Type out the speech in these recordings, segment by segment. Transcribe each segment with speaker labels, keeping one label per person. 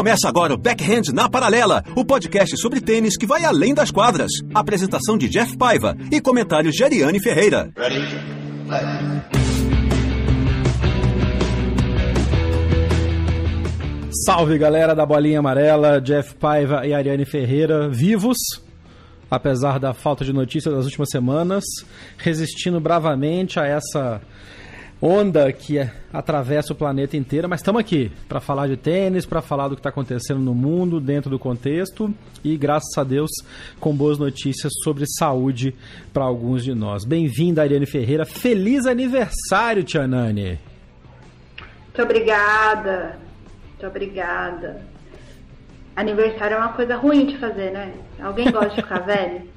Speaker 1: Começa agora o Backhand na Paralela, o podcast sobre tênis que vai além das quadras. Apresentação de Jeff Paiva e comentários de Ariane Ferreira. Ready?
Speaker 2: Salve galera da Bolinha Amarela, Jeff Paiva e Ariane Ferreira, vivos, apesar da falta de notícias das últimas semanas, resistindo bravamente a essa onda que atravessa o planeta inteiro, mas estamos aqui para falar de tênis, para falar do que está acontecendo no mundo, dentro do contexto e, graças a Deus, com boas notícias sobre saúde para alguns de nós. Bem-vinda, Ariane Ferreira. Feliz aniversário, Tia Nani.
Speaker 3: Muito obrigada. Muito obrigada. Aniversário é uma coisa ruim de fazer, né? Alguém gosta de ficar velho?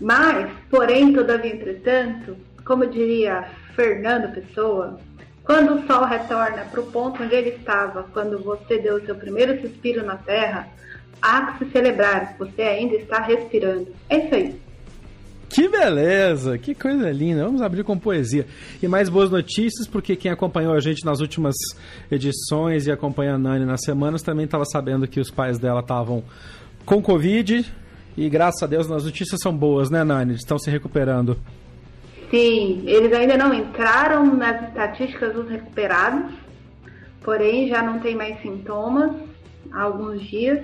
Speaker 3: Mas, porém, todavia, entretanto, como diria Fernando Pessoa, quando o Sol retorna para o ponto onde ele estava quando você deu o seu primeiro suspiro na Terra, há que se celebrar, você ainda está respirando. É isso aí.
Speaker 2: Que beleza, que coisa linda. Vamos abrir com poesia. E mais boas notícias, porque quem acompanhou a gente nas últimas edições e acompanha a Nani nas semanas também estava sabendo que os pais dela estavam com Covid. E graças a Deus, as notícias são boas, né, Nani? Estão se recuperando.
Speaker 3: Sim, eles ainda não entraram nas estatísticas dos recuperados, porém já não tem mais sintomas há alguns dias.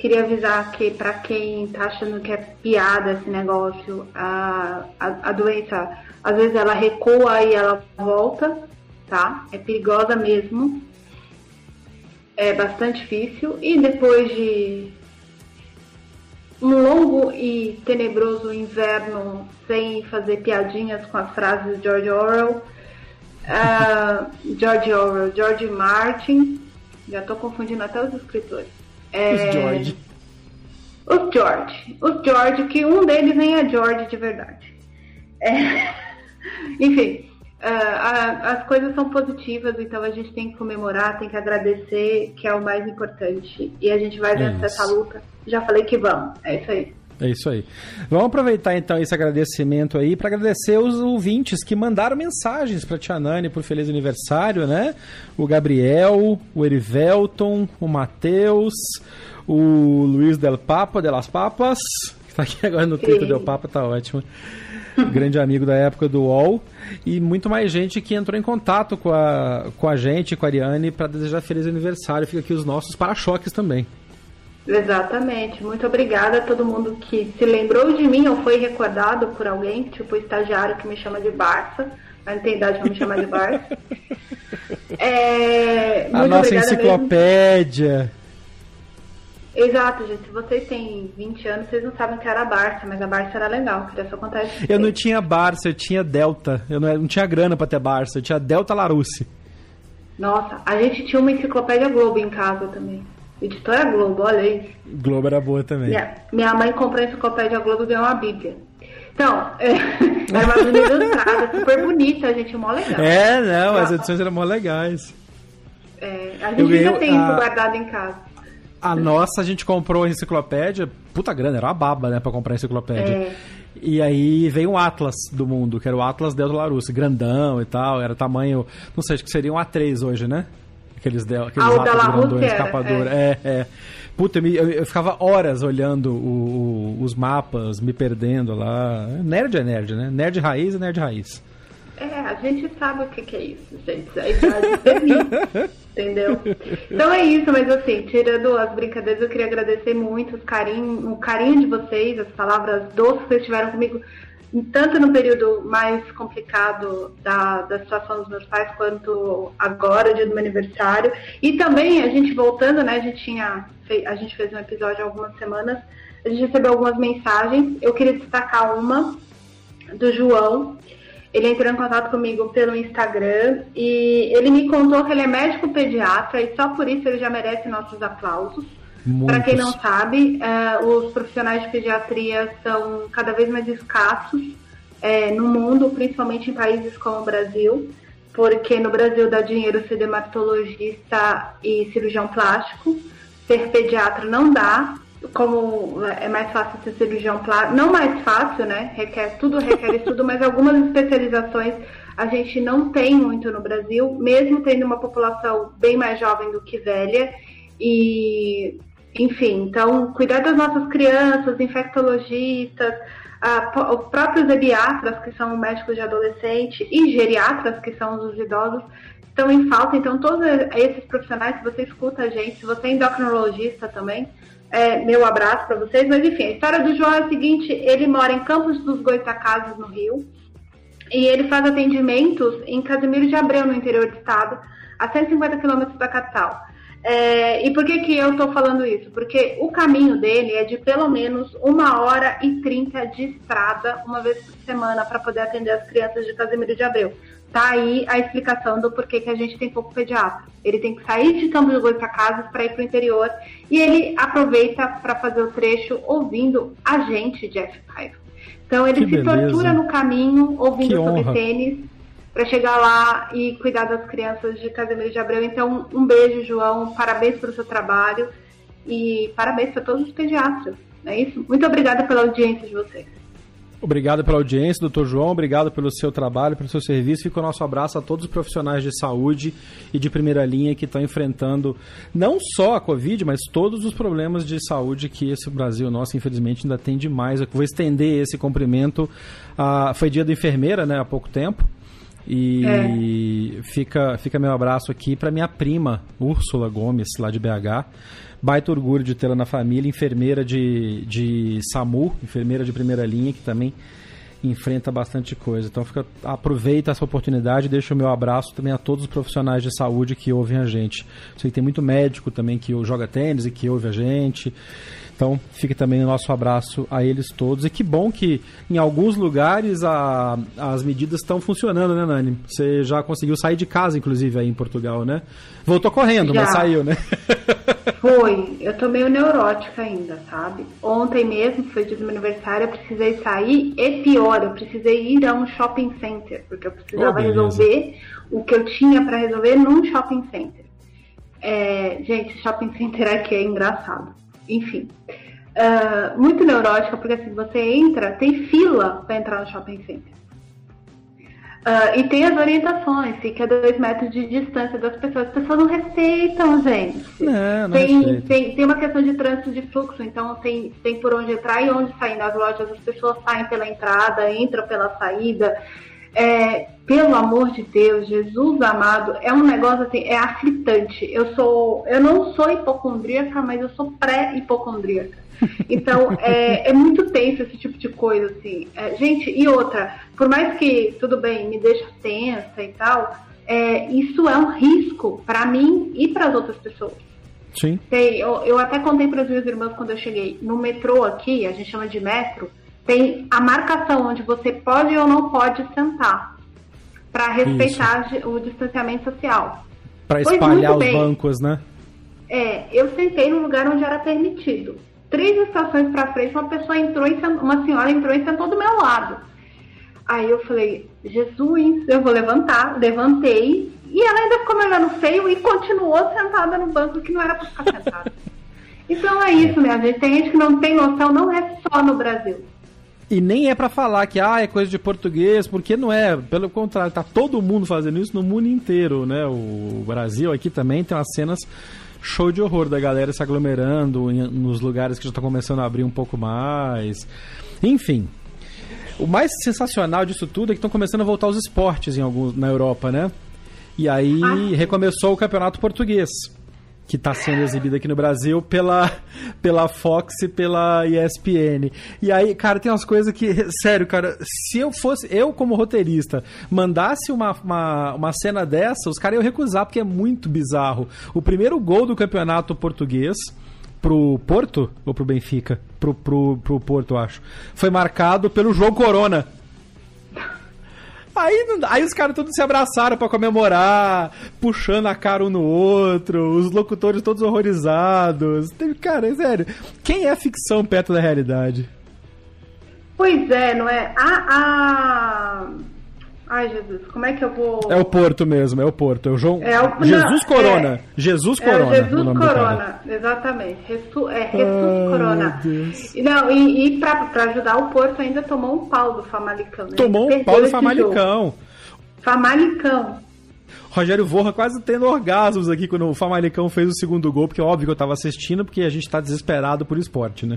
Speaker 3: Queria avisar que para quem está achando que é piada esse negócio, a, a, a, doença às vezes ela recua e ela volta, tá? É perigosa mesmo. É bastante difícil. E depois de longo e tenebroso inverno sem fazer piadinhas com as frases de George Orwell. Uh, George Orwell, George Martin, já estou confundindo até os escritores.
Speaker 2: É, os George.
Speaker 3: Os George. Os George, que um deles nem é George de verdade. É, enfim, as coisas são positivas, então a gente tem que comemorar, tem que agradecer, que é o mais importante. E a gente vai é vencer essa luta. Já falei que vamos. É isso aí.
Speaker 2: É isso aí. Vamos aproveitar então esse agradecimento aí para agradecer os ouvintes que mandaram mensagens para Tia Nani por feliz aniversário, né? O Gabriel, o Erivelton, o Matheus, o Luiz Del Papa, Delas Papas, que tá aqui agora no Twitter Del Papa, tá ótimo. grande amigo da época do UOL, e muito mais gente que entrou em contato com a, com a gente, com a Ariane, para desejar feliz aniversário. Fica aqui os nossos para-choques também.
Speaker 3: Exatamente. Muito obrigada a todo mundo que se lembrou de mim ou foi recordado por alguém, tipo o estagiário que me chama de Barça. Mas não tem idade pra me chamar de Barça.
Speaker 2: É, a nossa enciclopédia. Mesmo.
Speaker 3: Exato, gente. Se vocês têm 20 anos, vocês não sabem o que era a Barça, mas a Barça era legal, queria só contar isso.
Speaker 2: Eu não tinha Barça, eu tinha Delta. Eu não, não tinha grana pra ter Barça, eu tinha Delta Larousse.
Speaker 3: Nossa, a gente tinha uma enciclopédia Globo em casa também. Editora Globo, olha isso.
Speaker 2: Globo era boa também.
Speaker 3: Minha, minha mãe comprou a enciclopédia Globo e ganhou uma bíblia. Então, é, era uma bíblia ilustrada, super bonita, a gente, mó legal.
Speaker 2: É, não, as edições eram mó legais.
Speaker 3: É, a gente ainda tem isso guardado em casa.
Speaker 2: A nossa, a gente comprou a enciclopédia, puta grana, era uma baba, né, pra comprar a enciclopédia. É. E aí veio um Atlas do mundo, que era o Atlas Delta Larousse, grandão e tal, era tamanho, não sei, acho que seria um A3 hoje, né? Aqueles, de, aqueles
Speaker 3: ah, ratos grandões,
Speaker 2: escapador. É. é, é. Puta, eu, eu, eu, ficava horas olhando o, o, os mapas, me perdendo lá. Nerd é nerd, né? Nerd raiz é nerd raiz.
Speaker 3: É, a gente sabe o que, que é isso, gente. A idade permite, entendeu? Então é isso, mas assim, tirando as brincadeiras, eu queria agradecer muito carinho, o carinho de vocês, as palavras doces que vocês tiveram comigo, tanto no período mais complicado da, da situação dos meus pais, quanto agora, dia do meu aniversário. E também, a gente voltando, né, a gente tinha, a gente fez um episódio há algumas semanas, a gente recebeu algumas mensagens, eu queria destacar uma do João. Ele entrou em contato comigo pelo Instagram e ele me contou que ele é médico pediatra e só por isso ele já merece nossos aplausos. Para quem não sabe, uh, os profissionais de pediatria são cada vez mais escassos uh, no mundo, principalmente em países como o Brasil, porque no Brasil dá dinheiro ser dermatologista e cirurgião plástico, ser pediatra não dá, como é mais fácil ser cirurgião plástico, não mais fácil, né? Requer, tudo requer estudo, mas algumas especializações a gente não tem muito no Brasil, mesmo tendo uma população bem mais jovem do que velha. E enfim, então, cuidar das nossas crianças, infectologistas, a, os próprios pediatras, que são médicos de adolescente, e geriatras, que são os idosos, estão em falta. Então, todos esses profissionais, se você escuta a gente, se você é endocrinologista também, é, meu abraço para vocês. Mas, enfim, a história do João é a seguinte: ele mora em Campos dos Goitacazes, no Rio, e ele faz atendimentos em Casimiro de Abreu, no interior do estado, a 150 quilômetros da capital. É, e por que, que eu estou falando isso? Porque o caminho dele é de pelo menos uma hora e trinta de estrada, uma vez por semana, para poder atender as crianças de Casimiro de Abreu. Tá aí a explicação do porquê que a gente tem pouco pediatra. Ele tem que sair de Campos de Casas para ir para o interior e ele aproveita para fazer o trecho ouvindo a gente, Jeff Paiva. Então ele que se beleza. tortura no caminho ouvindo sobre tênis para chegar lá e cuidar das crianças de Casimiro de Abreu. Então, um beijo, João, parabéns pelo seu trabalho e parabéns para todos os pediatras. É isso? Muito obrigada pela audiência de vocês.
Speaker 2: Obrigado pela audiência, doutor João. Obrigado pelo seu trabalho, pelo seu serviço. Fica o nosso abraço a todos os profissionais de saúde e de primeira linha que estão enfrentando não só a Covid, mas todos os problemas de saúde que esse Brasil nosso, infelizmente, ainda tem demais. Eu vou estender esse cumprimento. Foi dia da enfermeira, né, há pouco tempo. E é. fica, fica meu abraço aqui para minha prima, Úrsula Gomes, lá de BH. Baita orgulho de tê-la na família, enfermeira de, de SAMU, enfermeira de primeira linha, que também enfrenta bastante coisa. Então fica, aproveita essa oportunidade e deixa o meu abraço também a todos os profissionais de saúde que ouvem a gente. Sei que tem muito médico também que joga tênis e que ouve a gente. Então, fica também o nosso abraço a eles todos. E que bom que em alguns lugares a, as medidas estão funcionando, né, Nani? Você já conseguiu sair de casa, inclusive, aí em Portugal, né? Voltou correndo, já. mas saiu, né?
Speaker 3: Foi. Eu tô meio neurótica ainda, sabe? Ontem mesmo, foi dia do meu aniversário, eu precisei sair. E pior, eu precisei ir a um shopping center, porque eu precisava oh, resolver o que eu tinha para resolver num shopping center. É, gente, shopping center aqui é engraçado enfim. Uh, muito neurótica, porque assim, você entra, tem fila para entrar no shopping center. Uh, e tem as orientações, fica a dois metros de distância das pessoas. As pessoas não respeitam, gente.
Speaker 2: Não, não
Speaker 3: tem, tem, tem uma questão de trânsito de fluxo, então tem, tem por onde entrar e onde sair nas lojas. As pessoas saem pela entrada, entram pela saída. É, pelo amor de Deus, Jesus amado, é um negócio assim, é aflitante. Eu sou, eu não sou hipocondríaca, mas eu sou pré-hipocondríaca. Então, é, é, muito tenso esse tipo de coisa, assim. É, gente, e outra, por mais que, tudo bem, me deixa tensa e tal, é, isso é um risco para mim e para as outras pessoas.
Speaker 2: Sim.
Speaker 3: Tem, eu, eu até contei para as minhas irmãs quando eu cheguei. No metrô aqui, a gente chama de metro, tem a marcação onde você pode ou não pode sentar para respeitar Isso. o distanciamento social.
Speaker 2: Para espalhar os bem. bancos, né?
Speaker 3: É, eu sentei no lugar onde era permitido. Três estações para frente, uma pessoa entrou e uma senhora entrou e sentou do meu lado. Aí eu falei, Jesus, eu vou levantar. Levantei e ela ainda ficou me olhando feio e continuou sentada no banco que não era para ficar sentada. Então é isso, minha gente. Tem gente que não tem noção, não é só no Brasil.
Speaker 2: E nem é para falar que ah, é coisa de português, porque não é. Pelo contrário, tá todo mundo fazendo isso no mundo inteiro, né? O Brasil aqui também tem umas cenas show de horror da galera se aglomerando em, nos lugares que já estão começando a abrir um pouco mais. Enfim. O mais sensacional disso tudo é que estão começando a voltar os esportes em alguns, na Europa, né? E aí ah. recomeçou o campeonato português que está sendo exibida aqui no Brasil pela, pela Fox e pela ESPN. E aí, cara, tem umas coisas que, sério, cara, se eu fosse, eu como roteirista, mandasse uma, uma, uma cena dessa, os caras iam recusar, porque é muito bizarro. O primeiro gol do campeonato português pro Porto, ou pro Benfica? Pro, pro, pro Porto, acho. Foi marcado pelo João Corona. Aí, aí os caras todos se abraçaram para comemorar, puxando a cara um no outro, os locutores todos horrorizados. Cara, é sério, quem é ficção perto da realidade?
Speaker 3: Pois é, não é? A, a... Ai, Jesus, como é que eu vou.
Speaker 2: É o Porto mesmo, é o Porto. É o João. É o... Jesus não, Corona. É... Jesus Corona.
Speaker 3: É Jesus Corona, exatamente. Resu... É Jesus Corona. Não, e, e pra, pra ajudar o Porto ainda tomou um pau do Famalicão. Né?
Speaker 2: Tomou um pau do Famalicão. Jogo.
Speaker 3: Famalicão.
Speaker 2: Rogério Vorra quase tendo orgasmos aqui quando o Famalicão fez o segundo gol, porque é óbvio que eu tava assistindo, porque a gente tá desesperado por esporte, né?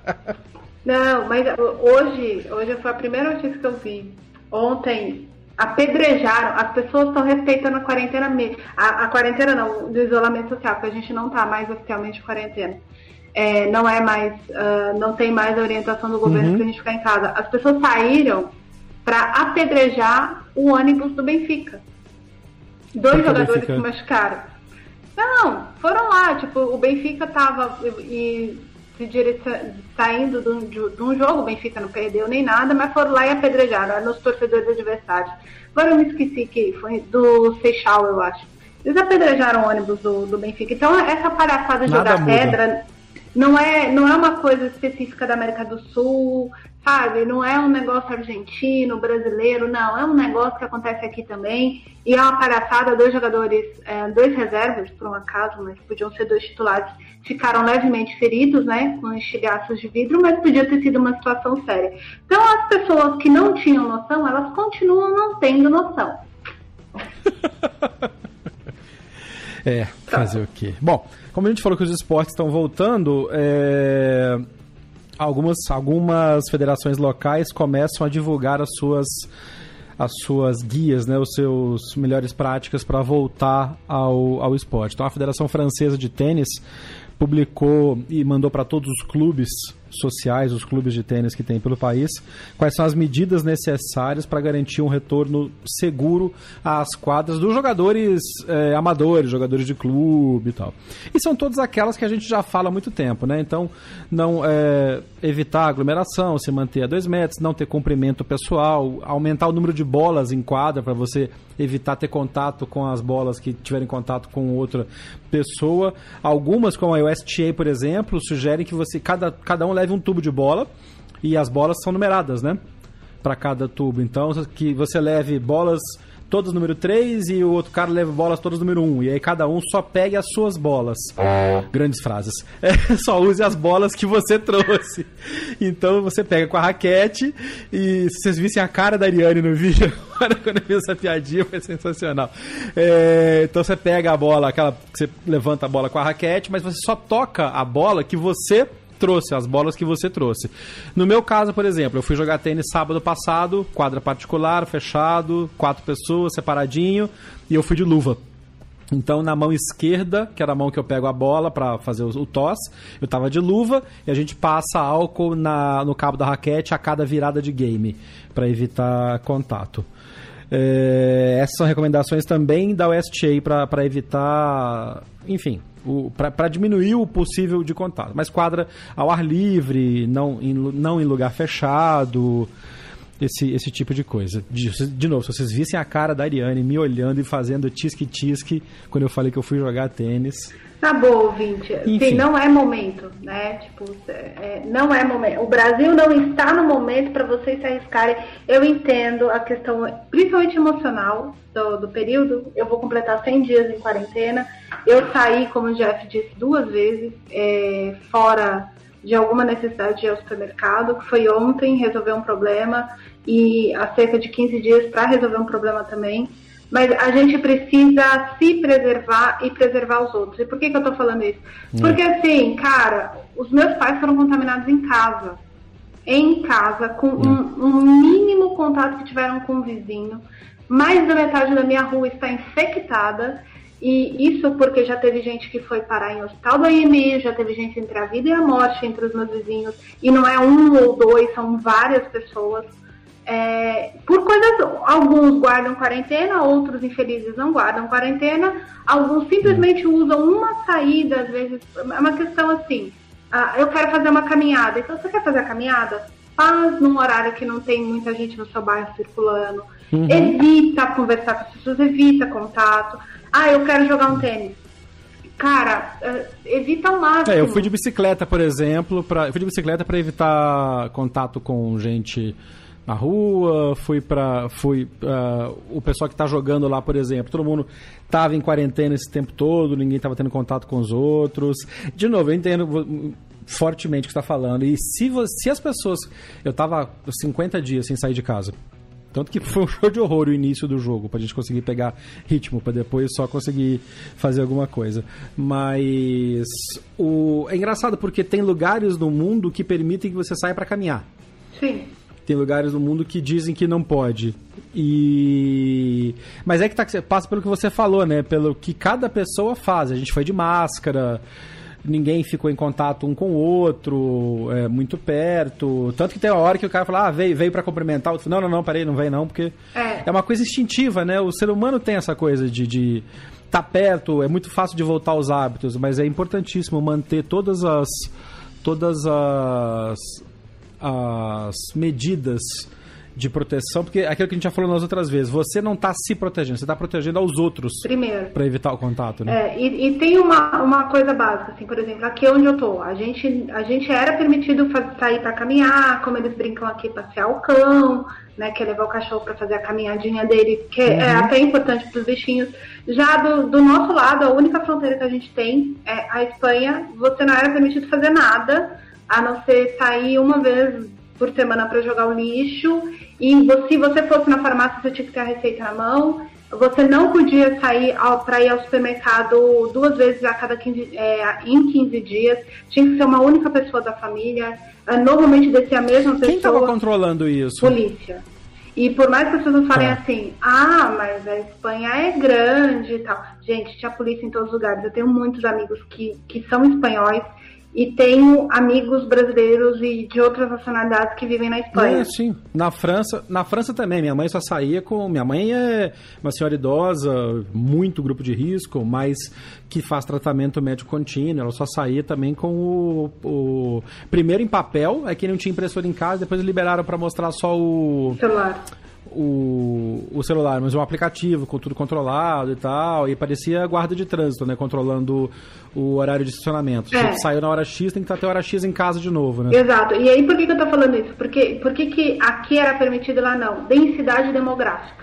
Speaker 3: Não, mas hoje, hoje foi a primeira notícia que eu vi. Ontem apedrejaram, as pessoas estão respeitando a quarentena mesmo. A, a, quarentena não, do isolamento social, porque a gente não está mais oficialmente em quarentena. É, não é mais, uh, não tem mais a orientação do governo uhum. para a gente ficar em casa. As pessoas saíram para apedrejar o ônibus do Benfica. Dois jogadores se machucaram. Não, foram lá, tipo, o Benfica tava e saindo de um, de um jogo, o Benfica não perdeu nem nada, mas foram lá e apedrejaram nos torcedores adversários. Agora eu me esqueci que foi do Seixal, eu acho. Eles apedrejaram o ônibus do, do Benfica. Então essa palhaçada de jogar pedra não é, não é uma coisa específica da América do Sul, sabe? Não é um negócio argentino, brasileiro, não. É um negócio que acontece aqui também. E é uma palhaçada, dois jogadores, é, dois reservas, por um acaso, mas podiam ser dois titulares, ficaram levemente feridos, né? Com estilhaços de vidro, mas podia ter sido uma situação séria. Então as pessoas que não tinham noção, elas continuam não tendo noção.
Speaker 2: é, fazer o quê? Bom, como a gente falou que os esportes estão voltando, é algumas, algumas federações locais começam a divulgar as suas as suas guias, né, os seus melhores práticas para voltar ao, ao esporte. Então a Federação Francesa de Tênis publicou e mandou para todos os clubes sociais, os clubes de tênis que tem pelo país, quais são as medidas necessárias para garantir um retorno seguro às quadras dos jogadores é, amadores, jogadores de clube e tal. E são todas aquelas que a gente já fala há muito tempo, né? Então, não é, evitar aglomeração, se manter a dois metros, não ter comprimento pessoal, aumentar o número de bolas em quadra para você evitar ter contato com as bolas que tiverem contato com outra pessoa. Algumas, como a USTA, por exemplo, sugerem que você cada, cada um leve um tubo de bola e as bolas são numeradas, né? Para cada tubo. Então, que você leve bolas todas número 3 e o outro cara leva bolas todas número 1. E aí cada um só pegue as suas bolas. Grandes frases. É, só use as bolas que você trouxe. Então você pega com a raquete e se vocês vissem a cara da Ariane no vídeo agora quando eu fiz essa piadinha foi sensacional. É, então você pega a bola, aquela que você levanta a bola com a raquete, mas você só toca a bola que você trouxe, as bolas que você trouxe. No meu caso, por exemplo, eu fui jogar tênis sábado passado, quadra particular, fechado, quatro pessoas, separadinho, e eu fui de luva. Então, na mão esquerda, que era a mão que eu pego a bola para fazer o, toss, eu tava de luva e a gente passa álcool na, no cabo da raquete a cada virada de game, para evitar contato. É, essas são recomendações também da USTA para evitar, enfim, para diminuir o possível de contato. Mas quadra ao ar livre, não em, não em lugar fechado, esse, esse tipo de coisa. De, de novo, se vocês vissem a cara da Ariane me olhando e fazendo tisque-tisque quando eu falei que eu fui jogar tênis.
Speaker 3: Tá bom, ouvinte. Sim, não é momento, né? Tipo, é, não é momento. O Brasil não está no momento para vocês se arriscarem. Eu entendo a questão, principalmente emocional, do, do, período. Eu vou completar 100 dias em quarentena. Eu saí, como o Jeff disse, duas vezes, é, fora de alguma necessidade de ir ao supermercado, que foi ontem resolver um problema e há cerca de 15 dias para resolver um problema também. Mas a gente precisa se preservar e preservar os outros. E por que, que eu tô falando isso? Hum. Porque assim, cara, os meus pais foram contaminados em casa. Em casa, com hum. um, um mínimo contato que tiveram com o vizinho. Mais da metade da minha rua está infectada. E isso porque já teve gente que foi parar em hospital do IMI, já teve gente entre a vida e a morte entre os meus vizinhos. E não é um ou dois, são várias pessoas. É, por coisas, alguns guardam quarentena, outros infelizes não guardam quarentena, alguns simplesmente usam uma saída, às vezes, é uma questão assim, ah, eu quero fazer uma caminhada, então você quer fazer a caminhada? faz num horário que não tem muita gente no seu bairro circulando. Uhum. Evita conversar com as pessoas, evita contato. Ah, eu quero jogar um tênis. Cara, uh, evita o máximo.
Speaker 2: É, eu fui de bicicleta, por exemplo, pra, eu fui de bicicleta para evitar contato com gente na rua, fui para fui uh, o pessoal que está jogando lá, por exemplo, todo mundo estava em quarentena esse tempo todo, ninguém estava tendo contato com os outros. De novo, eu entendo fortemente o que está falando. E se, se as pessoas. Eu estava 50 dias sem sair de casa. Tanto que foi um show de horror o início do jogo, pra gente conseguir pegar ritmo, para depois só conseguir fazer alguma coisa. Mas o é engraçado porque tem lugares no mundo que permitem que você saia para caminhar.
Speaker 3: Sim.
Speaker 2: Tem lugares no mundo que dizem que não pode. E mas é que tá, passa pelo que você falou, né? Pelo que cada pessoa faz. A gente foi de máscara, ninguém ficou em contato um com o outro, é, muito perto. Tanto que tem uma hora que o cara fala, ah, veio, veio para cumprimentar. Outro, não, não, não, peraí, não vem não, porque é. é uma coisa instintiva, né? O ser humano tem essa coisa de, de tá perto, é muito fácil de voltar aos hábitos, mas é importantíssimo manter todas as todas as as medidas de proteção, porque é aquilo que a gente já falou nas outras vezes, você não está se protegendo, você está protegendo aos outros.
Speaker 3: Primeiro.
Speaker 2: Para evitar o contato, né?
Speaker 3: É, e, e, tem uma, uma coisa básica, assim, por exemplo, aqui onde eu tô, a gente, a gente era permitido sair para caminhar, como eles brincam aqui, passear o cão, né, que é levar o cachorro para fazer a caminhadinha dele, que é uhum. é até importante para os bichinhos. Já do, do nosso lado, a única fronteira que a gente tem é a Espanha, você não era permitido fazer nada, a não ser sair uma vez por semana para jogar o lixo. E se você fosse na farmácia, você tinha que ter a receita na mão. Você não podia sair para ir ao supermercado duas vezes a cada 15, é, em 15 dias. Tinha que ser uma única pessoa da família. É, normalmente descia a mesma pessoa.
Speaker 2: Quem estava controlando isso?
Speaker 3: Polícia. E por mais que as pessoas falem ah. assim, ah, mas a Espanha é grande e tal. Gente, tinha polícia em todos os lugares. Eu tenho muitos amigos que, que são espanhóis e tenho amigos brasileiros e de outras nacionalidades que vivem na Espanha.
Speaker 2: É, sim. Na França, na França também. Minha mãe só saía com. Minha mãe é uma senhora idosa, muito grupo de risco, mas que faz tratamento médico contínuo. Ela só saía também com o, o... primeiro em papel, é que não tinha impressora em casa, depois liberaram para mostrar só o
Speaker 3: celular
Speaker 2: o, o celular, mas um aplicativo com tudo controlado e tal, e parecia guarda de trânsito, né? Controlando o horário de estacionamento. É. Saiu na hora X, tem que estar até a hora X em casa de novo, né?
Speaker 3: Exato. E aí por que, que eu tô falando isso? Porque, por que, que aqui era permitido lá não? Densidade demográfica.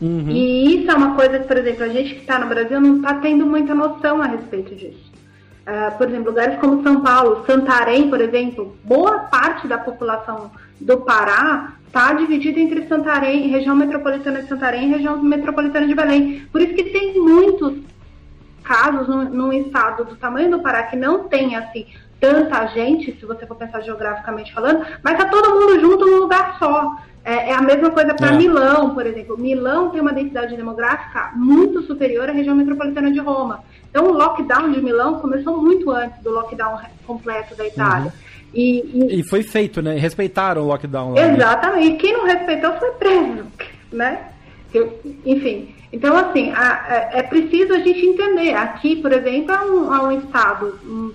Speaker 3: Uhum. E isso é uma coisa que, por exemplo, a gente que está no Brasil não está tendo muita noção a respeito disso. Uh, por exemplo, lugares como São Paulo, Santarém, por exemplo, boa parte da população do Pará está dividida entre Santarém, região metropolitana de Santarém e região metropolitana de Belém. Por isso que tem muitos casos num, estado do tamanho do Pará que não tem assim tanta gente, se você for pensar geograficamente falando, mas tá todo mundo junto num lugar só. É, é a mesma coisa para é. Milão, por exemplo. Milão tem uma densidade demográfica muito superior à região metropolitana de Roma. Então, o lockdown de Milão começou muito antes do lockdown completo da Itália. Uhum.
Speaker 2: E, e, e, foi feito, né? Respeitaram o lockdown lá.
Speaker 3: Né? Exatamente. Né? E quem não respeitou foi preso, né? enfim. Então, assim, a, a, é preciso a gente entender. Aqui, por exemplo, é um, é um estado um,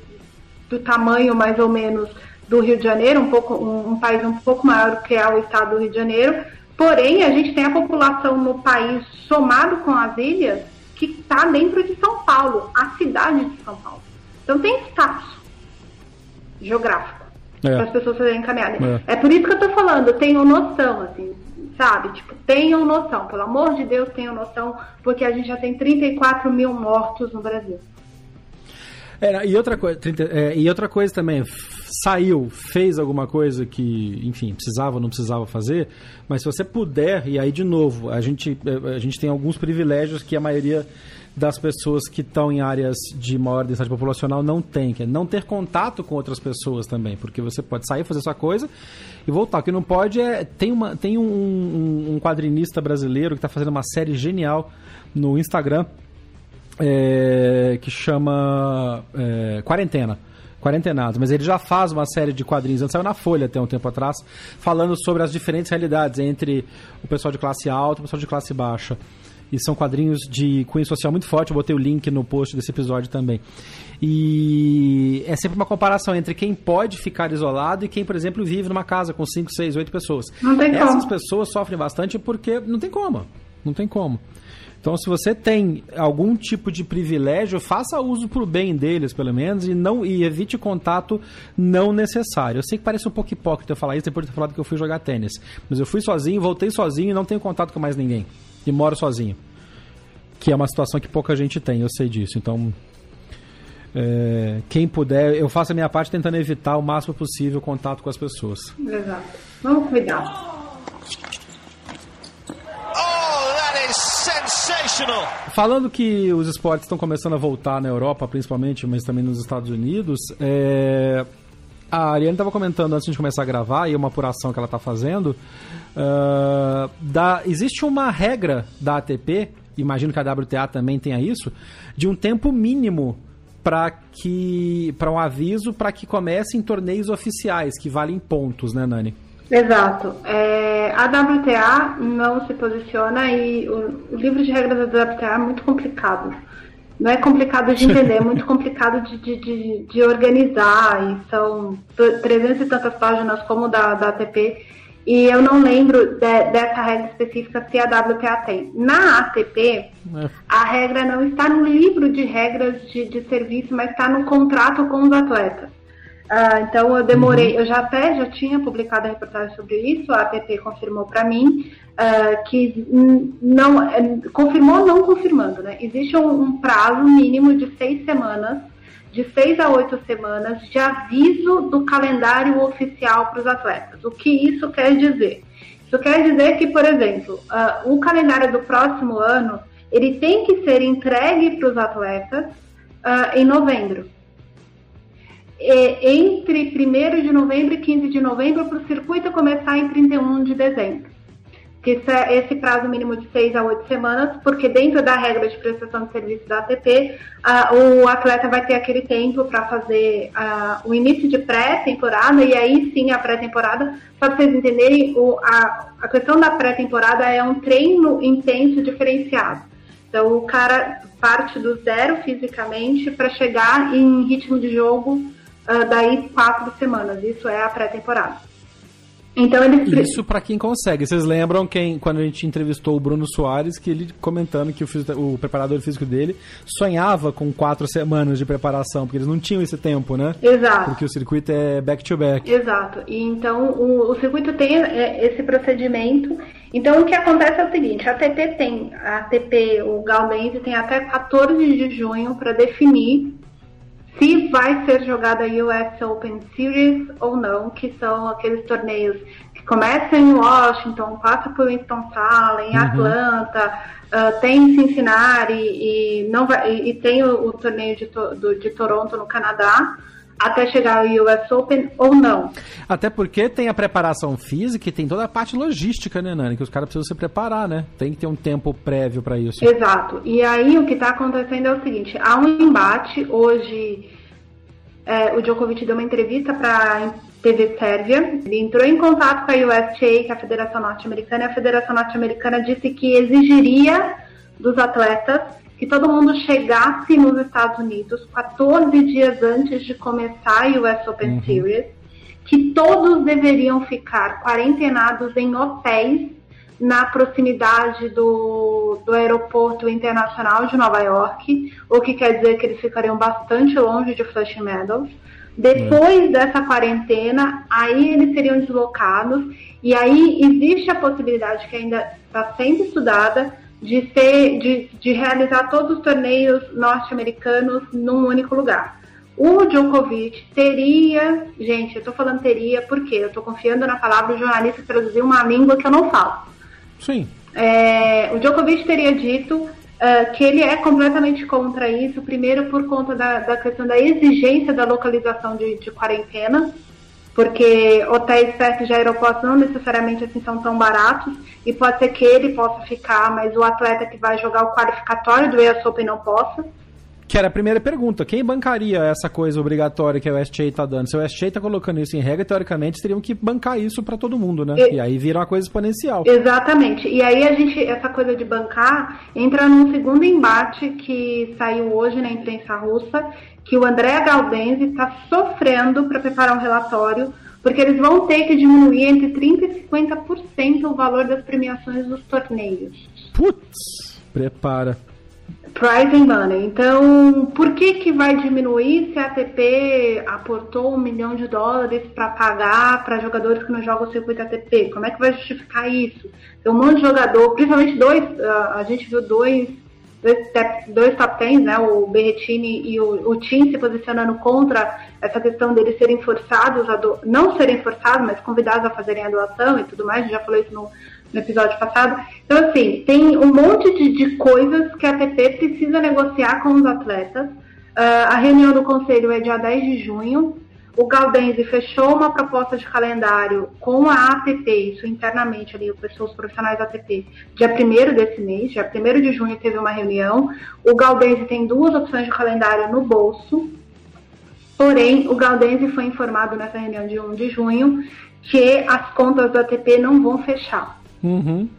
Speaker 3: do tamanho mais ou menos do Rio de Janeiro, um, pouco, um, um país um pouco maior que é o estado do Rio de Janeiro. Porém, a gente tem a população no país somado com as ilhas que está dentro de São Paulo, a cidade de São Paulo. Então tem espaço geográfico é. para as pessoas fazerem caminhada. É. é. por isso que eu tô falando, tenham noção, assim, sabe? Tipo, tenham noção, pelo amor de Deus, tenham noção, porque a gente já tem 34 mil mortos no Brasil.
Speaker 2: É, e, outra coisa, 30, é, e outra coisa também, saiu, fez alguma coisa que, enfim, precisava não precisava fazer, mas se você puder, e aí de novo, a gente, é, a gente tem alguns privilégios que a maioria das pessoas que estão em áreas de maior densidade populacional não tem, que é não ter contato com outras pessoas também, porque você pode sair, fazer sua coisa e voltar. O que não pode é. Tem, uma, tem um, um, um quadrinista brasileiro que está fazendo uma série genial no Instagram é, que chama é, Quarentena. Quarentenados, mas ele já faz uma série de quadrinhos, ele saiu na Folha até um tempo atrás, falando sobre as diferentes realidades entre o pessoal de classe alta e o pessoal de classe baixa. E são quadrinhos de cunho social muito forte. Eu botei o link no post desse episódio também. E é sempre uma comparação entre quem pode ficar isolado e quem, por exemplo, vive numa casa com 5, 6, 8 pessoas.
Speaker 3: Não tem
Speaker 2: Essas
Speaker 3: como.
Speaker 2: pessoas sofrem bastante porque não tem como. Não tem como. Então, se você tem algum tipo de privilégio, faça uso pro bem deles, pelo menos, e não e evite contato não necessário. Eu sei que parece um pouco hipócrita eu falar isso depois de ter falado que eu fui jogar tênis, mas eu fui sozinho, voltei sozinho e não tenho contato com mais ninguém. E moro sozinho. Que é uma situação que pouca gente tem, eu sei disso. Então, é, quem puder, eu faço a minha parte tentando evitar o máximo possível o contato com as pessoas.
Speaker 3: Exato. Vamos cuidar.
Speaker 2: Falando que os esportes estão começando a voltar na Europa, principalmente, mas também nos Estados Unidos, é, a Ariane estava comentando antes de começar a gravar, e é uma apuração que ela está fazendo, ah, da, existe uma regra da ATP, imagino que a WTA também tenha isso, de um tempo mínimo para que para um aviso para que comecem torneios oficiais que valem pontos, né, Nani?
Speaker 3: Exato. É, a WTA não se posiciona e o, o livro de regras da WTA é muito complicado. Não é complicado de entender, é muito complicado de, de, de, de organizar. E são 300 e tantas páginas como da, da ATP. E eu não lembro de- dessa regra específica se a WTA tem. Na ATP,
Speaker 2: É.
Speaker 3: a regra não está no livro de regras de, de serviço, mas está no contrato com os atletas. Ah, então eu demorei, eu já até já tinha publicado a reportagem sobre isso, a ATP confirmou para mim ah, que não eh, confirmou não confirmando, né? Existe um, um prazo mínimo de seis semanas, de seis a oito semanas de aviso do calendário oficial para os atletas. O que isso quer dizer? Isso quer dizer que, por exemplo, ah, o calendário do próximo ano ele tem que ser entregue para os atletas ah, em novembro é, entre 1 de novembro e 15 de novembro para o circuito começar em 31 de dezembro. Que é esse prazo mínimo de 6 a 8 semanas, porque dentro da regra de prestação de serviço da ATP, ah, o atleta vai ter aquele tempo para fazer ah, o início de pré-temporada, e aí sim a pré-temporada, para vocês entenderem, o, a, a questão da pré-temporada é um treino intenso diferenciado. Então o cara parte do zero fisicamente para chegar em ritmo de jogo ah, daí quatro semanas. Isso é a pré-temporada. Então pre-
Speaker 2: Isso para quem consegue. Vocês lembram quem, quando a gente entrevistou o Bruno Soares, que ele comentando que o, o preparador físico dele sonhava com quatro semanas de preparação, porque eles não tinham esse tempo, né?
Speaker 3: Exato.
Speaker 2: Porque o circuito é back-to-back.
Speaker 3: Exato. E então o, o circuito tem é, esse procedimento. Então o que acontece é o seguinte, a ATP tem, a ATP, o Gaudense tem até 14 de junho para definir se vai ser jogada a US Open Series ou não, que são aqueles torneios que começam em Washington, passa por Winston-Salem, Atlanta, ah, tem Cincinnati e, não vai, e, e tem o, o torneio de, To- do- de Toronto no Canadá, até chegar ao US Open ou não.
Speaker 2: Até porque tem a preparação física e tem toda a parte logística, né, Nani? Que os caras precisam se preparar, né? Tem que ter um tempo prévio para isso.
Speaker 3: Exato. E aí o que está acontecendo é o seguinte: há um embate. Hoje é, o Djokovic deu uma entrevista para a TV Sérvia. Ele entrou em contato com a USTA, que é a Federação Norte-Americana, e a Federação Norte-Americana disse que exigiria dos atletas que todo mundo chegasse nos Estados Unidos 14 dias antes de começar a US Open Series, que todos deveriam ficar quarentenados em hotéis na proximidade do, do aeroporto internacional de Nova York, o que quer dizer que eles ficariam bastante longe de Flushing Meadows. Depois dessa quarentena, aí eles seriam deslocados e aí existe a possibilidade que ainda está sendo estudada de ser, de, de realizar todos os torneios norte-americanos num único lugar. O Djokovic teria, gente, eu tô falando teria porque eu tô confiando na palavra do jornalista que traduziu uma língua que eu não falo.
Speaker 2: Sim.
Speaker 3: É, o Djokovic teria dito ah, que ele é completamente contra isso, primeiro por conta da, da questão da exigência da localização de, de quarentena, porque hotéis perto de aeroportos não necessariamente assim são tão baratos, e pode ser que ele possa ficar, mas o atleta que vai jogar o qualificatório do Open não possa.
Speaker 2: Que era a primeira pergunta. Quem bancaria essa coisa obrigatória que o STA está dando? Se o STA está colocando isso em regra, teoricamente teriam que bancar isso para todo mundo, né? E, e, aí vira uma coisa exponencial.
Speaker 3: Exatamente. E aí a gente, essa coisa de bancar, entra num segundo embate que saiu hoje na imprensa russa, que o André Galdense está sofrendo para preparar um relatório porque eles vão ter que diminuir entre 30% e 50% o valor das premiações dos torneios.
Speaker 2: Putz, prepara.
Speaker 3: Prize and money. Então, por que, que vai diminuir se a ATP aportou um milhão de dólares para pagar para jogadores que não jogam o circuito ATP? Como é que vai justificar isso? Tem um monte de jogador, principalmente dois, a gente viu dois dois, dois top tens, né, o Berretini e o, o Tim se posicionando contra essa questão deles serem forçados a do, não serem forçados, mas convidados a fazerem a doação e tudo mais, a gente já falou isso no, no episódio passado. Então, assim, tem um monte de, de coisas que a ATP precisa negociar com os atletas. Uh, a reunião do conselho é dia 10 de junho. O Galdense fechou uma proposta de calendário com a ATP, isso internamente ali, pessoas profissionais da ATP, dia 1 desse mês, dia 1 de junho teve uma reunião. O Galdense tem duas opções de calendário no bolso, porém, o Galdense foi informado nessa reunião de 1 de junho que as contas da ATP não vão fechar.
Speaker 2: Uhum.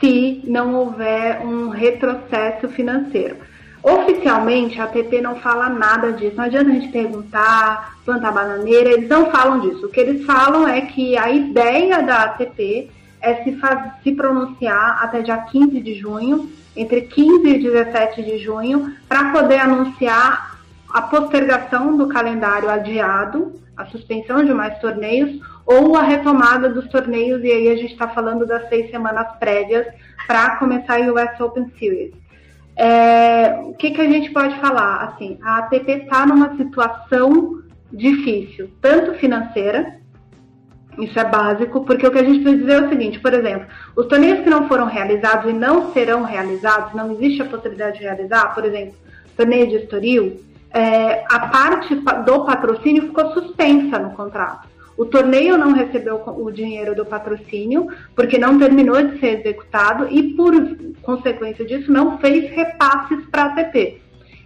Speaker 3: Se não houver um retrocesso financeiro. Oficialmente, a ATP não fala nada disso. Não adianta a gente perguntar, plantar bananeira, eles não falam disso. O que eles falam é que a ideia da ATP é se, faz, se pronunciar até dia 15 de junho, entre 15 e 17 de junho, para poder anunciar a postergação do calendário adiado, a suspensão de mais torneios, ou a retomada dos torneios, e aí a gente está falando das seis semanas prévias para começar o US Open Series. É, o que, que a gente pode falar? Assim, a ATP está numa situação difícil, tanto financeira, isso é básico, porque o que a gente precisa dizer é o seguinte, por exemplo, os torneios que não foram realizados e não serão realizados, não existe a possibilidade de realizar, por exemplo, torneio de Estoril, é, a parte do patrocínio ficou suspensa no contrato. O torneio não recebeu o dinheiro do patrocínio, porque não terminou de ser executado e, por consequência disso, não fez repasses para a ATP.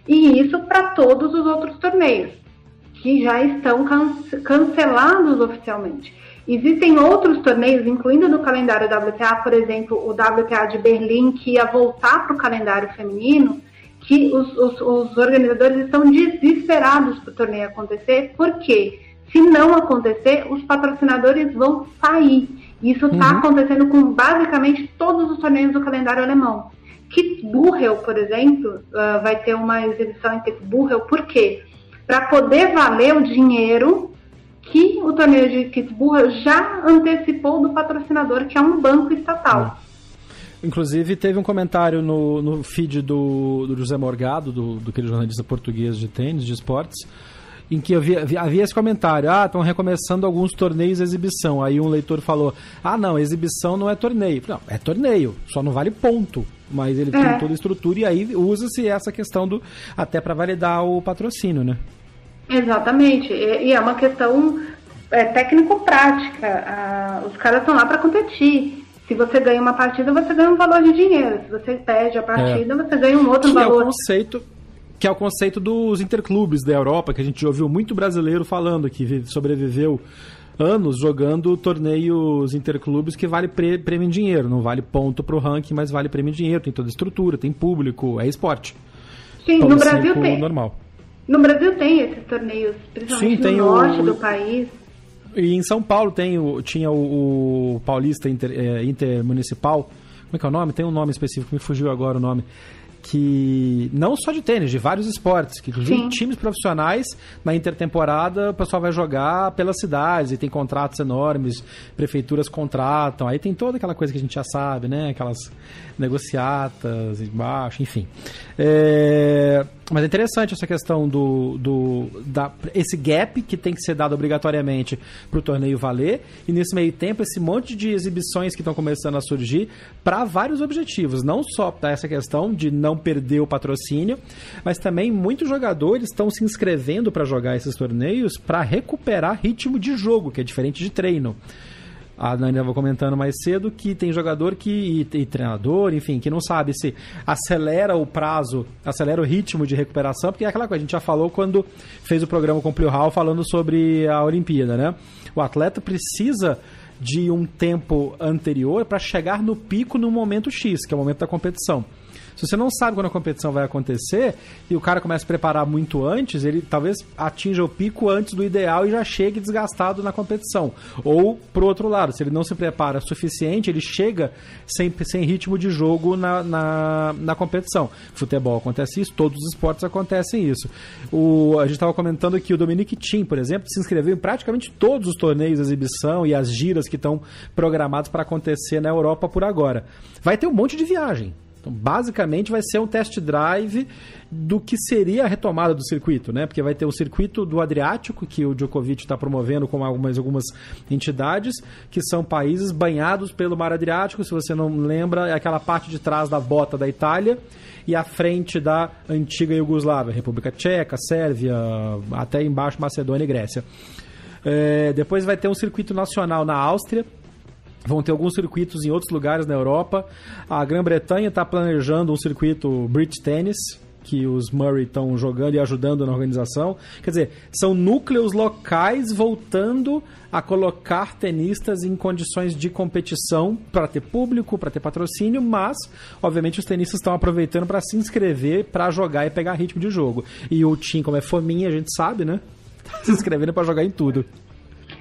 Speaker 3: E isso para todos os outros torneios, que já estão cancelados oficialmente. Existem outros torneios, incluindo no calendário WTA, por exemplo, o WTA de Berlim, que ia voltar para o calendário feminino, que os, os, os organizadores estão desesperados para o torneio acontecer, por quê? Se não acontecer, os patrocinadores vão sair. Isso está uhum. acontecendo com basicamente todos os torneios do calendário alemão. Kitzbühel, por exemplo, uh, vai ter uma exibição em Kitzbühel, por quê? Para poder valer o dinheiro que o torneio de Kitzbühel já antecipou do patrocinador, que é um banco estatal.
Speaker 2: Inclusive, teve um comentário no, no feed do, do José Morgado, do, do aquele jornalista português de tênis, de esportes, em que havia, havia esse comentário: ah, estão recomeçando alguns torneios de exibição. Aí um leitor falou: ah, não, exibição não é torneio. Não, é torneio, só não vale ponto. Mas ele é. tem toda a estrutura e aí usa-se essa questão do. até para validar o patrocínio, né?
Speaker 3: Exatamente. E, é uma questão é, técnico-prática. Ah, os caras estão lá para competir. Se você ganha uma partida, você ganha um valor de dinheiro. Se você perde a partida, é. você ganha um outro
Speaker 2: que
Speaker 3: valor.
Speaker 2: É o conceito que é o conceito dos interclubes da Europa, que a gente ouviu muito brasileiro falando, que sobreviveu anos jogando torneios interclubes que vale prêmio em dinheiro, não vale ponto pro ranking, mas vale prêmio em dinheiro, tem toda a estrutura, tem público, é esporte.
Speaker 3: Sim, no Brasil tem.
Speaker 2: Normal.
Speaker 3: No Brasil tem esses torneios, principalmente Sim, no norte o... do país.
Speaker 2: E em São Paulo tem o, tinha o, o Paulista Inter, é, Intermunicipal. Como é que é o nome? Tem um nome específico, me fugiu agora o nome que não só de tênis, de vários esportes, que inclusive times profissionais na intertemporada o pessoal vai jogar pelas cidades e tem contratos enormes, prefeituras contratam, aí tem toda aquela coisa que a gente já sabe, né? Aquelas negociatas embaixo, enfim. É... Mas é interessante essa questão do, do da, esse gap que tem que ser dado obrigatoriamente para o torneio valer e nesse meio tempo esse monte de exibições que estão começando a surgir para vários objetivos, não só para essa questão de não perder o patrocínio, mas também muitos jogadores estão se inscrevendo para jogar esses torneios para recuperar ritmo de jogo, que é diferente de treino. A Nani estava comentando mais cedo que tem jogador que e, e, treinador, enfim, que não sabe se acelera o prazo, acelera o ritmo de recuperação, porque é aquela coisa, a gente já falou quando fez o programa com o Plio Hall falando sobre a Olimpíada, né? O atleta precisa de um tempo anterior para chegar no pico no momento X, que é o momento da competição. Se você não sabe quando a competição vai acontecer e o cara começa a preparar muito antes, ele talvez atinja o pico antes do ideal e já chegue desgastado na competição. Ou, pro outro lado, se ele não se prepara o suficiente, ele chega sem, sem ritmo de jogo na, na, na competição. Futebol acontece isso, todos os esportes acontecem isso. O, a gente estava comentando que o Dominic Thiem, por exemplo, se inscreveu em praticamente todos os torneios de exibição e as giras que estão programados para acontecer na Europa por agora. Vai ter um monte de viagem. Então, basicamente, vai ser um test drive do que seria a retomada do circuito, né? Porque vai ter o circuito do Adriático, que o Djokovic está promovendo com algumas, algumas entidades, que são países banhados pelo Mar Adriático. Se você não lembra, é aquela parte de trás da bota da Itália e a frente da antiga Iugoslávia, República Tcheca, Sérvia, até embaixo Macedônia e Grécia. É, depois vai ter um circuito nacional na Áustria, Vão ter alguns circuitos em outros lugares na Europa. A Grã-Bretanha está planejando um circuito Brit Tennis, que os Murray estão jogando e ajudando na organização. Quer dizer, são núcleos locais voltando a colocar tenistas em condições de competição para ter público, para ter patrocínio, mas, obviamente, os tenistas estão aproveitando para se inscrever, para jogar e pegar ritmo de jogo. E o Tim, como é fominha, a gente sabe, né? se inscrevendo para jogar em tudo.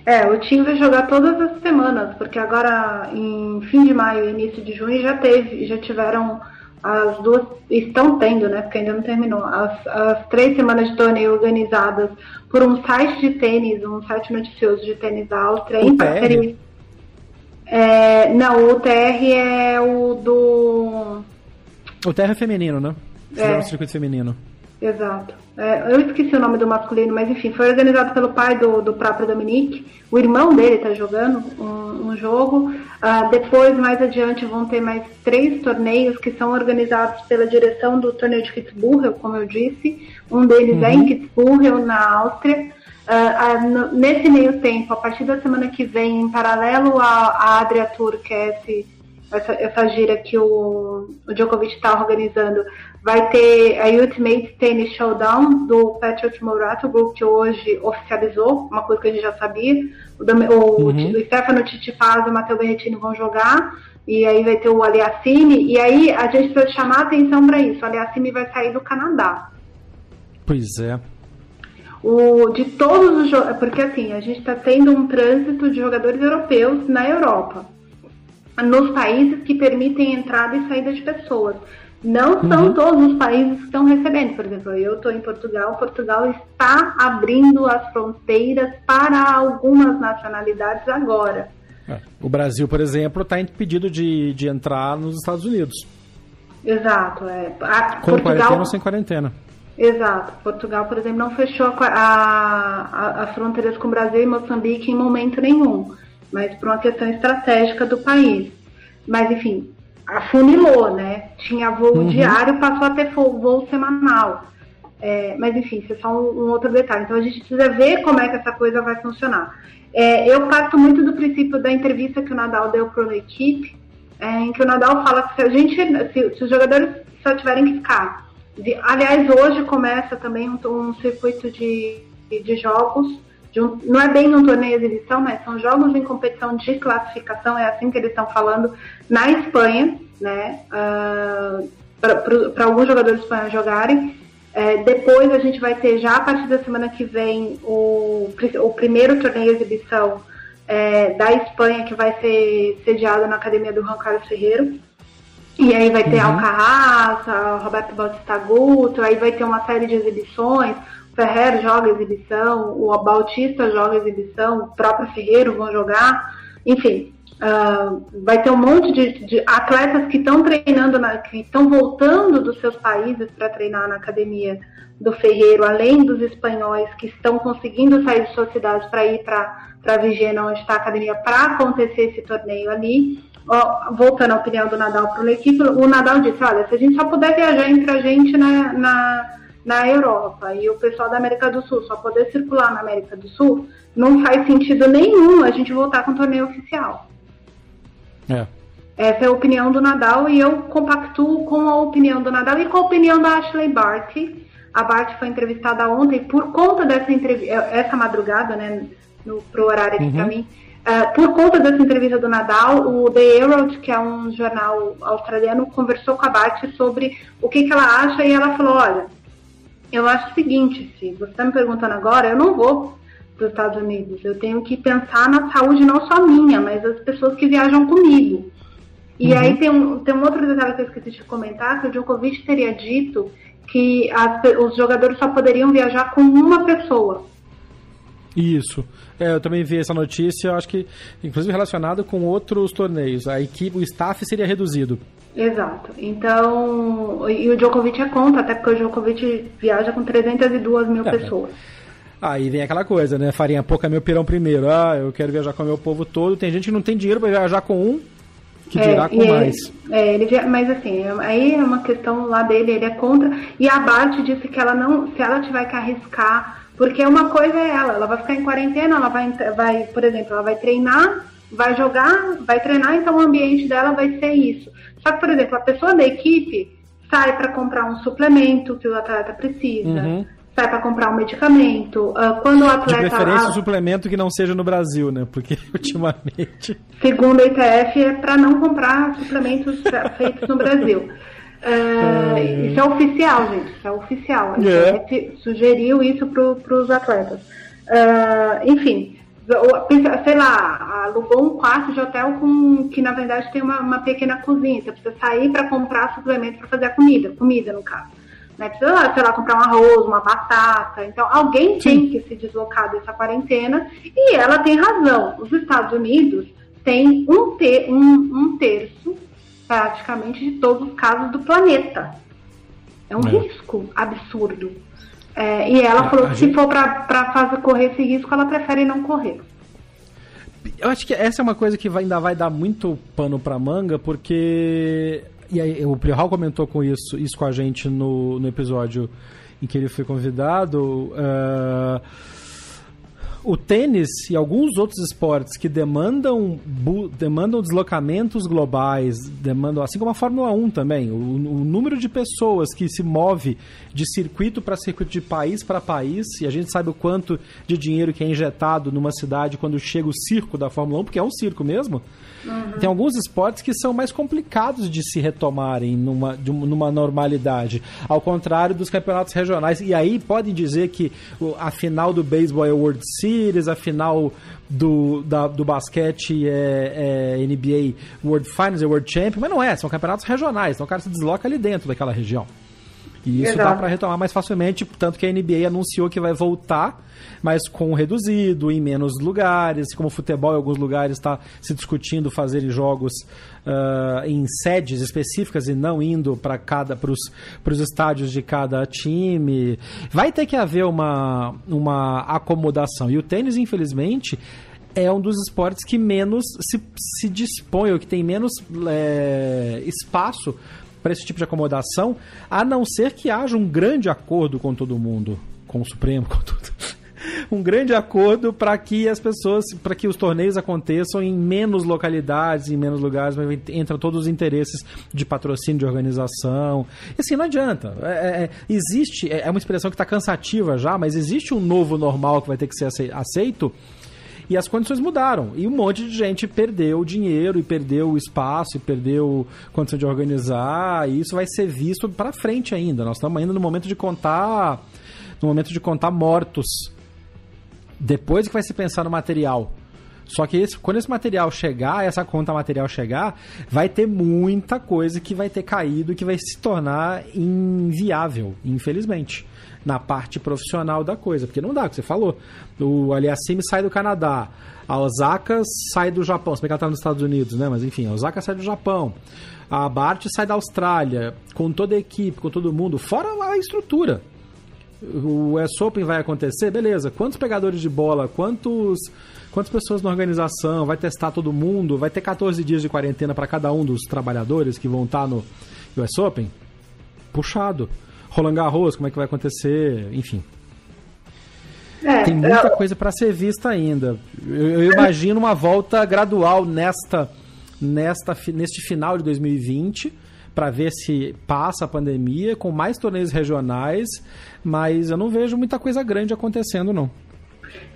Speaker 3: É, o time vai jogar todas as semanas, porque agora em fim de maio e início de junho já teve, já tiveram as duas, estão tendo, né? Porque ainda não terminou, as, as três semanas de torneio organizadas por um site de tênis, um site noticioso de tênis da Áustria,
Speaker 2: o em parceria.
Speaker 3: É, não, o TR é o do.
Speaker 2: O TR é feminino, né? É. o circuito feminino.
Speaker 3: Exato. É, eu esqueci o nome do masculino, mas enfim, foi organizado pelo pai do, do próprio Dominique. O irmão dele está jogando um, um jogo. Uh, depois, mais adiante, vão ter mais três torneios que são organizados pela direção do torneio de Kitzbühel, como eu disse. Um deles uhum. é em uhum. Kitzbühel, na Áustria. Uh, uh, nesse meio tempo, a partir da semana que vem, em paralelo à Adria Tour, que é esse essa, essa gira que o, o Djokovic está organizando, vai ter a Ultimate Tennis Showdown do Patrick Morato, grupo que hoje oficializou, uma coisa que a gente já sabia. O, o, uhum. o Stefano Tsitsipas e o Matteo Berrettini vão jogar, e aí vai ter o Aliassime, e aí a gente precisa chamar a atenção para isso. O Aliassime vai sair do Canadá.
Speaker 2: Pois é.
Speaker 3: O, de todos os porque assim, a gente está tendo um trânsito de jogadores europeus na Europa nos países que permitem entrada e saída de pessoas. Não são uhum. todos os países que estão recebendo. Por exemplo, eu estou em Portugal. Portugal está abrindo as fronteiras para algumas nacionalidades agora.
Speaker 2: É. O Brasil, por exemplo, está impedido de, de entrar nos Estados Unidos.
Speaker 3: Exato. É.
Speaker 2: A, com Portugal... quarentena ou sem quarentena.
Speaker 3: Exato. Portugal, por exemplo, não fechou as fronteiras com o Brasil e Moçambique em momento nenhum mas por uma questão estratégica do país. Mas, enfim, afunilou, né? Tinha voo uhum. diário, passou a ter voo, semanal. É, mas, enfim, isso é só um, um, outro detalhe. Então, a gente precisa ver como é que essa coisa vai funcionar. É, eu parto muito do princípio da entrevista que o Nadal deu para uma equipe, é, em que o Nadal fala que se a gente, se, se os jogadores só tiverem que ficar. De, aliás, hoje começa também um, um circuito de, de jogos um, não é bem um torneio de exibição, mas são jogos em competição de classificação, é assim que eles estão falando, na Espanha, né? Uh, para alguns jogadores espanhóis jogarem. É, depois a gente vai ter já a partir da semana que vem o, o primeiro torneio de exibição é, da Espanha, que vai ser sediado na academia do Juan Carlos Ferreiro. E aí vai ter uhum. Alcaraz, Roberto Bautista Guto, aí vai ter uma série de exibições. Ferrer joga exibição, o Bautista joga exibição, o próprio Ferreiro vão jogar, enfim, uh, vai ter um monte de, de atletas que estão treinando, na, que estão voltando dos seus países para treinar na academia do Ferreiro, além dos espanhóis que estão conseguindo sair de suas cidades para ir para a Vigena, onde está a academia, para acontecer esse torneio ali. voltando à opinião do Nadal para o equipe, o Nadal disse, olha, se a gente só puder viajar entre a gente na, na na Europa e o pessoal da América do Sul só poder circular na América do Sul, não faz sentido nenhum a gente voltar com o torneio oficial. É. Essa é a opinião do Nadal e eu compactuo com a opinião do Nadal e com a opinião da Ashley Barty. A Barty foi entrevistada ontem por conta dessa entrevista, essa madrugada, né, no, pro horário aqui uhum. pra mim. Uh, por conta dessa entrevista do Nadal, o The Herald, que é um jornal australiano, conversou com a Barty sobre o que, que ela acha e ela falou, olha, eu acho o seguinte, se você está me perguntando agora, eu não vou para os Estados Unidos. Eu tenho que pensar na saúde não só minha, mas das pessoas que viajam comigo. E uhum. aí tem um, tem um outro detalhe que eu esqueci de comentar, que o Djokovic teria dito que as, os jogadores só poderiam viajar com uma pessoa.
Speaker 2: Isso. É, eu também vi essa notícia, acho que inclusive relacionado com outros torneios. A equipe, o staff seria reduzido.
Speaker 3: Exato. Então, e o Djokovic é conta, até porque o Djokovic viaja com 302 mil é, pessoas.
Speaker 2: Aí vem aquela coisa, né? Farinha pouca meu pirão primeiro. Ah, eu quero viajar com o meu povo todo. Tem gente que não tem dinheiro para viajar com um, que dirá é, com mais.
Speaker 3: é, ele, mas assim, aí é uma questão lá dele, ele é contra. E a Bart disse que ela não, se ela tiver que arriscar, porque uma coisa é ela, ela vai ficar em quarentena, ela vai, vai, por exemplo, ela vai treinar, vai jogar, vai treinar, então o ambiente dela vai ser isso. Só que, por exemplo, a pessoa da equipe sai para comprar um suplemento que o atleta precisa. Uhum sai para comprar um medicamento. Uh, quando o atleta.
Speaker 2: De preferência, um suplemento que não seja no Brasil, né? Porque ultimamente.
Speaker 3: Segundo a ITF, é para não comprar suplementos feitos no Brasil. Uh. Isso é oficial, gente. Isso é oficial. A ITF é. sugeriu isso para os atletas. Uh, enfim, sei lá, alugou um quarto de hotel com que na verdade tem uma, uma pequena cozinha. Você precisa sair para comprar suplemento para fazer a comida, comida no caso. Né? Precisa, sei lá, comprar um arroz, uma batata. Então, alguém tem que se deslocar dessa quarentena e ela tem razão. Os Estados Unidos têm um, ter, um, um terço, praticamente, de todos os casos do planeta. É um é. risco absurdo. É, e ela falou que gente... se for para correr esse risco, ela prefere não correr.
Speaker 2: Eu acho que essa é uma coisa que vai, ainda vai dar muito pano para manga, porque e aí, o Prihal comentou com isso, isso com a gente no, no episódio em que ele foi convidado. Uh, o tênis e alguns outros esportes que demandam, demandam deslocamentos globais, demandam, assim como a Fórmula 1 também, o, o número de pessoas que se move de circuito para circuito, de país para país, e a gente sabe o quanto de dinheiro que é injetado numa cidade quando chega o circo da Fórmula 1, porque é um circo mesmo. Uhum. Tem alguns esportes que são mais complicados de se retomarem numa, numa normalidade, ao contrário dos campeonatos regionais. E aí podem dizer que a final do beisebol é World Series, a final do, da, do basquete é, é, NBA World Finals, é World Champion, mas não é, são campeonatos regionais, então o cara se desloca ali dentro daquela região. E isso Exato. dá para retomar mais facilmente, tanto que a NBA anunciou que vai voltar, mas com reduzido, em menos lugares, como o futebol em alguns lugares está se discutindo fazer jogos uh, em sedes específicas e não indo para cada para os estádios de cada time. Vai ter que haver uma, uma acomodação. E o tênis, infelizmente, é um dos esportes que menos se, se dispõe, ou que tem menos é, espaço para esse tipo de acomodação, a não ser que haja um grande acordo com todo mundo, com o Supremo, com tudo. um grande acordo para que as pessoas, para que os torneios aconteçam em menos localidades, em menos lugares, mas entram todos os interesses de patrocínio, de organização. E assim, não adianta. É, é, é existe, é, é uma expressão que está cansativa já, mas existe um novo normal que vai ter que ser aceito e as condições mudaram. E um monte de gente perdeu dinheiro, e perdeu o espaço, e perdeu condição de organizar. E isso vai ser visto para frente ainda. Nós estamos ainda no momento de contar. No momento de contar mortos. Depois que vai se pensar no material. Só que esse, quando esse material chegar, essa conta material chegar, vai ter muita coisa que vai ter caído e que vai se tornar inviável, infelizmente na parte profissional da coisa, porque não dá, o que você falou. O Aliassime sai do Canadá, a Osaka sai do Japão, se bem que ela tá nos Estados Unidos, né? Mas enfim, a Osaka sai do Japão. A Bart sai da Austrália, com toda a equipe, com todo mundo, fora a estrutura. O US Open vai acontecer, beleza. Quantos pegadores de bola, quantos quantas pessoas na organização, vai testar todo mundo, vai ter 14 dias de quarentena para cada um dos trabalhadores que vão estar tá no US Open? Puxado. Roland Garros, como é que vai acontecer, enfim. É, Tem muita eu... coisa para ser vista ainda. Eu, eu, imagino uma volta gradual nesta nesta, neste final de 2020 para ver se passa a pandemia com mais torneios regionais, mas eu não vejo muita coisa grande acontecendo não.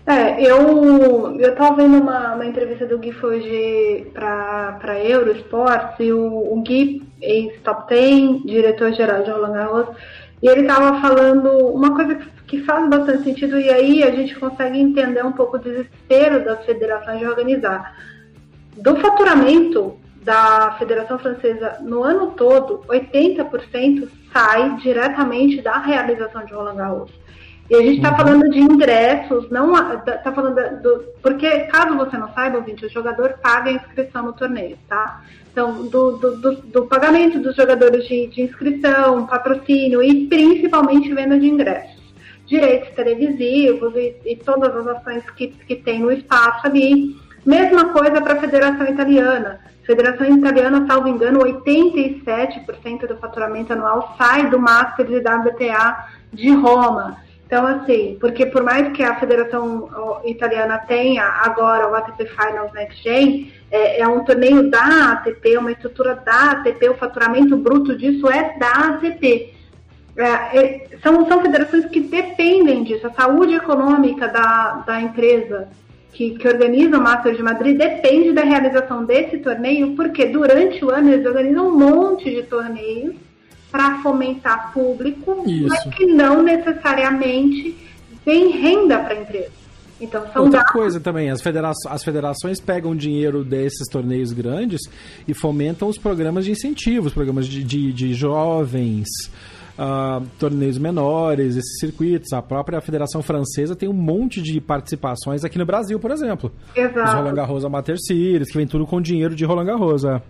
Speaker 3: É, eu eu tava vendo uma, uma entrevista do Gui hoje para Eurosport e o, o Gui, ex-top 10, diretor-geral de Roland Garros, e ele estava falando uma coisa que faz bastante sentido e aí a gente consegue entender um pouco o desespero das federações de organizar. Do faturamento da Federação Francesa no ano todo, 80% sai diretamente da realização de Roland Garros. E a gente está uhum. falando de ingressos, não está falando do. Porque, caso você não saiba, ouvinte, o jogador paga a inscrição no torneio, tá? Então, do, do, do, do pagamento dos jogadores de, de, inscrição, patrocínio e principalmente venda de ingressos. Direitos televisivos e, e todas as ações que, que tem no espaço ali. Mesma coisa para a Federação Italiana. Federação Italiana, salvo engano, 87% do faturamento anual sai do Masters e da WTA de Roma. Então, assim, porque por mais que a Federação Italiana tenha agora o ATP Finals Next Gen, é, é, um torneio da ATP, uma estrutura da ATP, o faturamento bruto disso é da ATP. É, é, são, são federações que dependem disso, a saúde econômica da, da empresa que, que organiza o Masters de Madrid depende da realização desse torneio, porque durante o ano eles organizam um monte de torneios para fomentar público, Isso. mas que não necessariamente tem renda para a empresa. Então, são
Speaker 2: Outra dados... coisa também, as, federa as federações pegam dinheiro desses torneios grandes e fomentam os programas de incentivos, programas de, de, de jovens, uh, torneios menores, esses circuitos. A própria Federação Francesa tem um monte de participações aqui no Brasil, por exemplo.
Speaker 3: Exato. Os
Speaker 2: Roland Garros Amateur Series, que vem tudo com dinheiro de Roland Garros. É.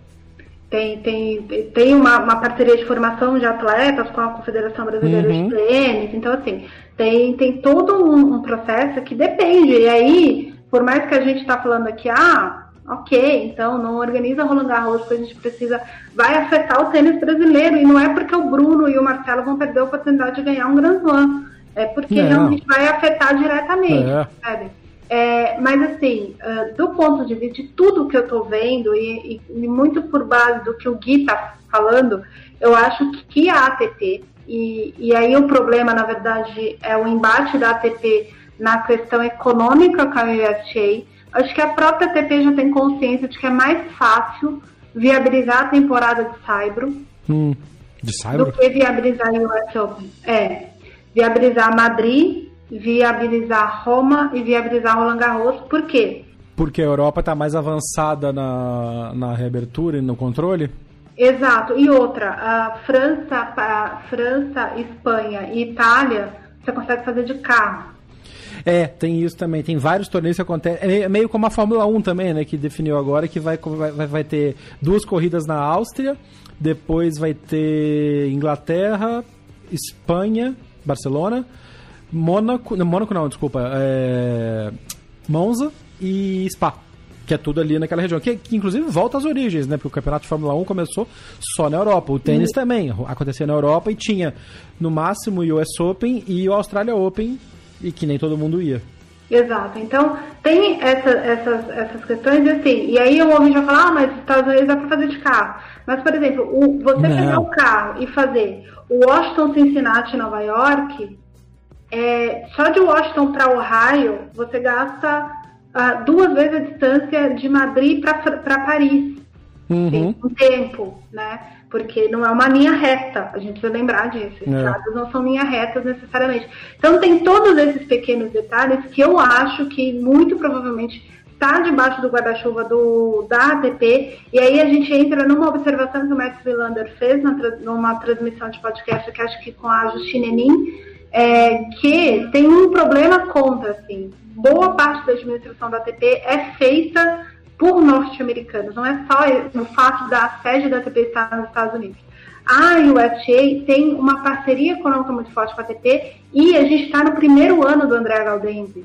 Speaker 3: Tem, tem, tem uma, uma, parceria de formação de atletas com a Confederação Brasileira uhum. de Tênis. Então, assim, tem, tem todo um, um, processo que depende. E aí, por mais que a gente está falando aqui, ah, ok, então não organiza Roland Garros porque a gente precisa, vai afetar o tênis brasileiro. E não é porque o Bruno e o Marcelo vão perder a oportunidade de ganhar um Grand Slam. É porque não. realmente vai afetar diretamente, é. sabe? É, mas assim, uh, do ponto de vista de tudo que eu estou vendo e, e, muito por base do que o Gui está falando, eu acho que a ATP, e, e aí o problema, na verdade, é o embate da ATP na questão econômica com a USTA, acho que a própria ATP já tem consciência de que é mais fácil viabilizar a temporada de Saibro
Speaker 2: hum, de Saibro?
Speaker 3: do que viabilizar a US Open. É, viabilizar Madrid viabilizar Roma e viabilizar Roland Garros. Por quê?
Speaker 2: Porque a Europa está mais avançada na, na reabertura e no controle?
Speaker 3: Exato. E outra, a França, a França, Espanha e Itália, você consegue fazer de carro.
Speaker 2: É, tem isso também. Tem vários torneios que acontecem. É meio como a Fórmula 1 também, né? Que definiu agora que vai, vai, vai ter duas corridas na Áustria, depois vai ter Inglaterra, Espanha, Barcelona, Mônaco. Não, Mônaco não, desculpa. É, Monza e Spa. Que é tudo ali naquela região. Que, que, inclusive volta às origens, né? Porque o campeonato de Fórmula 1 começou só na Europa. O tênis uhum. também acontecia na Europa e tinha no máximo o US Open e o Australia Open, e que nem todo mundo ia.
Speaker 3: Exato. Então, tem essa, essas, essas questões, assim, e aí eu ouvi já falar, ah, mas Estados Unidos dá para fazer de carro. Mas, por exemplo, o, você Não. pegar o carro e fazer o Washington, Cincinnati, Nova York, é, só de Washington para Ohio, você gasta uh, duas vezes a distância de Madrid para Paris.
Speaker 2: Uhum.
Speaker 3: um tempo, né? Porque não é uma linha reta, a gente precisa lembrar disso. É. Estradas não são linhas retas necessariamente. Então tem todos esses pequenos detalhes que eu acho que muito provavelmente está debaixo do guarda-chuva da ATP, e aí a gente entra numa observação que o Max Willander fez na, numa transmissão de podcast, que acho que com a Justine Enin, é, que tem um problema contra, assim. Boa parte da administração da ATP é feita por norte-americanos, não é só o fato da sede da ATP estar nos Estados Unidos. A USTA tem uma parceria econômica muito forte com a ATP e a gente está no primeiro ano do André Gaudenzi.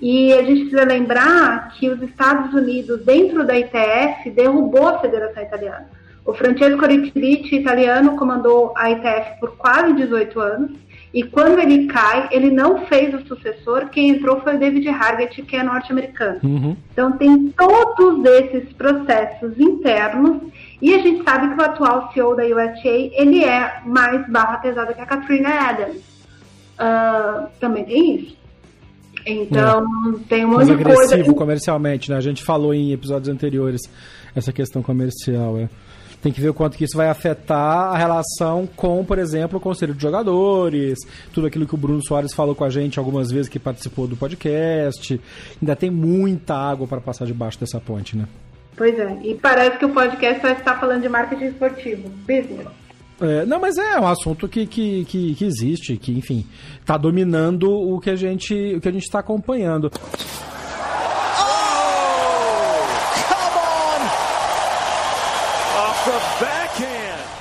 Speaker 3: E a gente precisa lembrar que os Estados Unidos, dentro da ITF, derrubou a Federação Italiana. O Francesco Riccitici, italiano, comandou a ITF por quase 18 anos E quando ele cai, ele não fez o sucessor, quem entrou foi o David Hargett, que é norte-americano.
Speaker 2: Uhum.
Speaker 3: Então tem todos esses processos internos e a gente sabe que o atual CEO da USA, ele é mais barra pesada que a Katrina Adams. Uh, também tem isso. Então, é. tem um monte de
Speaker 2: agressivo
Speaker 3: coisa.
Speaker 2: comercialmente, né? A gente falou em episódios anteriores essa questão comercial, é. Tem que ver o quanto que isso vai afetar a relação com, por exemplo, o conselho de jogadores, tudo aquilo que o Bruno Soares falou com a gente algumas vezes que participou do podcast. Ainda tem muita água para passar debaixo dessa ponte, né?
Speaker 3: Pois é, e parece que o podcast vai estar falando de marketing esportivo, business.
Speaker 2: É, não, mas é um assunto que, que, que, que existe, que, enfim, está dominando o que a gente o que a gente está acompanhando.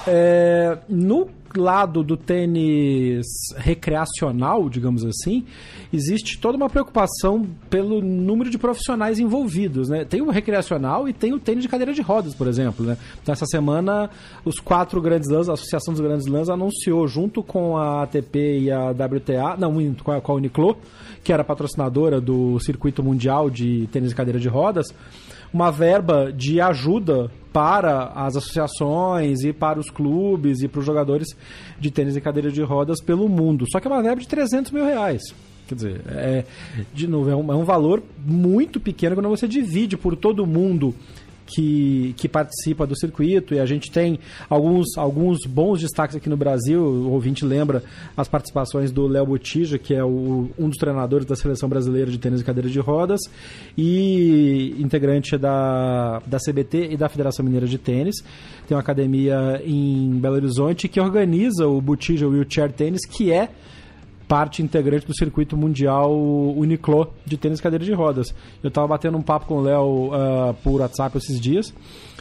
Speaker 2: É, no lado do tênis recreacional, digamos assim, existe toda uma preocupação pelo número de profissionais envolvidos. Né? Tem o recreacional e tem o tênis de cadeira de rodas, por exemplo. Né? Então, essa semana, os quatro grandes lãs, a Associação dos Grandes Lãs, anunciou, junto com a ATP e a WTA, não, com a, com a Uniclo, que era patrocinadora do circuito mundial de tênis de cadeira de rodas, uma verba de ajuda para as associações e para os clubes e para os jogadores de tênis e cadeira de rodas pelo mundo. Só que é uma verba de 300 mil reais. Quer dizer, é, de novo, é um, é um valor muito pequeno quando você divide por todo mundo que, que participa do circuito e a gente tem alguns, alguns bons destaques aqui no Brasil. O ouvinte lembra as participações do Léo Botija, que é o, um dos treinadores da seleção brasileira de tênis e cadeira de rodas e integrante da, da CBT e da Federação Mineira de Tênis. Tem uma academia em Belo Horizonte que organiza o Botija Wheelchair Tênis, que é parte integrante do circuito mundial Uniclo de tênis cadeira de rodas. Eu estava batendo um papo com o Léo uh, por WhatsApp esses dias.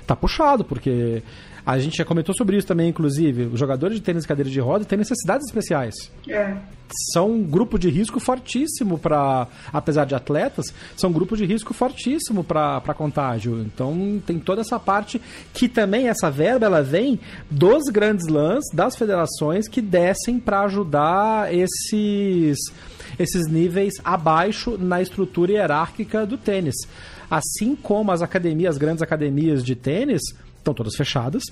Speaker 2: Tá puxado, porque a gente já comentou sobre isso também, inclusive. Os jogadores de tênis cadeira de rodas têm necessidades especiais.
Speaker 3: É.
Speaker 2: São um grupo de risco fortíssimo para, apesar de atletas, são um grupo de risco fortíssimo para contágio. Então tem toda essa parte que também essa verba ela vem dos grandes lãs, das federações que descem para ajudar esses esses níveis abaixo na estrutura hierárquica do tênis. Assim como as academias, as grandes academias de tênis, estão todas fechadas.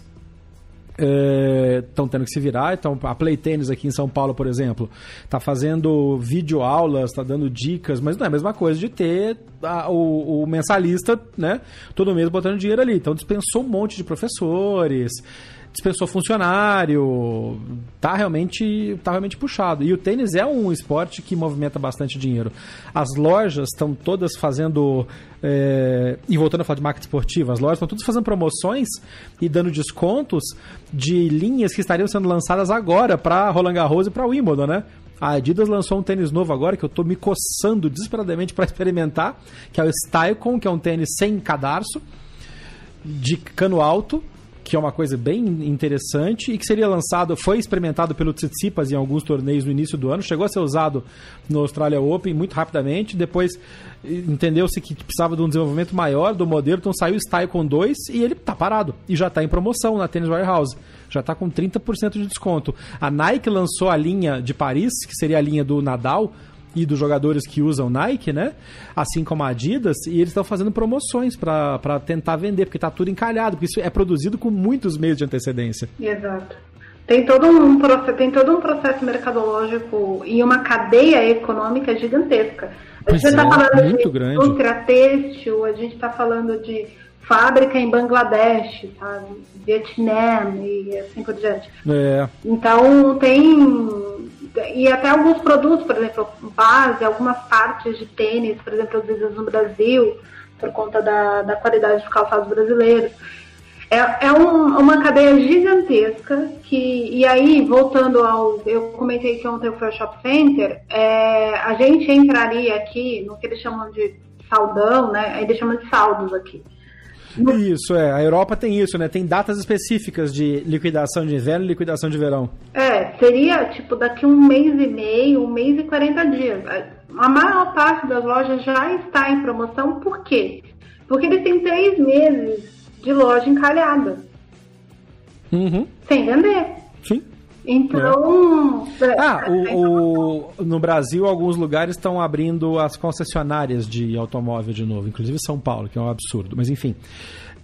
Speaker 2: Estão é, tendo que se virar. Então, a Play Tênis aqui em São Paulo, por exemplo, está fazendo videoaulas, está dando dicas, mas não é a mesma coisa de ter a, o, o, mensalista, né? Todo mês botando dinheiro ali. Então, dispensou um monte de professores dispensou funcionário, tá realmente, tá realmente puxado. E o tênis é um esporte que movimenta bastante dinheiro. As lojas estão todas fazendo, é, e voltando a falar de marca esportiva, as lojas estão todas fazendo promoções e dando descontos de linhas que estariam sendo lançadas agora para Roland Garros e para Wimbledon, né? A Adidas lançou um tênis novo agora que eu estou me coçando desesperadamente para experimentar, que é o Stylecon, que é um tênis sem cadarço, de cano alto, que é uma coisa bem interessante e que seria lançado, foi experimentado pelo Tsitsipas em alguns torneios no início do ano, chegou a ser usado no Australia Open muito rapidamente, depois entendeu-se que precisava de um desenvolvimento maior do modelo, então saiu o Stylecon 2 e ele está parado. E já está em promoção na Tennis Warehouse, já está com 30% de desconto. A Nike lançou a linha de Paris, que seria a linha do Nadal, e dos jogadores que usam Nike, né? Assim como a Adidas, e eles estão fazendo promoções para tentar vender, porque está tudo encalhado, porque isso é produzido com muitos meses de antecedência.
Speaker 3: Exato. Tem todo um, tem todo um processo mercadológico e uma cadeia econômica gigantesca. A gente está
Speaker 2: é,
Speaker 3: falando de
Speaker 2: grande.
Speaker 3: indústria têxtil, a gente está falando de fábrica em Bangladesh, sabe? Vietnã e assim por diante.
Speaker 2: É.
Speaker 3: Então tem e até alguns produtos, por exemplo, base, algumas partes de tênis, por exemplo, produzidas no Brasil, por conta da, da qualidade dos calçados brasileiros. É, é um, uma cadeia gigantesca que, e aí, voltando ao, eu comentei que ontem foi o Shop Center, é, a gente entraria aqui no que eles chamam de saldão, né? Eles chamam de saldos aqui.
Speaker 2: Isso, é. A Europa tem isso, né? Tem datas específicas de liquidação de inverno e liquidação de verão.
Speaker 3: É, seria tipo daqui um mês e meio, um mês e 40 dias. A maior parte das lojas já está em promoção, por quê? Porque eles têm três meses de loja encalhada.
Speaker 2: Uhum.
Speaker 3: Sem vender. Então.
Speaker 2: É. Ah, o, o, no Brasil, alguns lugares estão abrindo as concessionárias de automóvel de novo, inclusive São Paulo, que é um absurdo, mas enfim.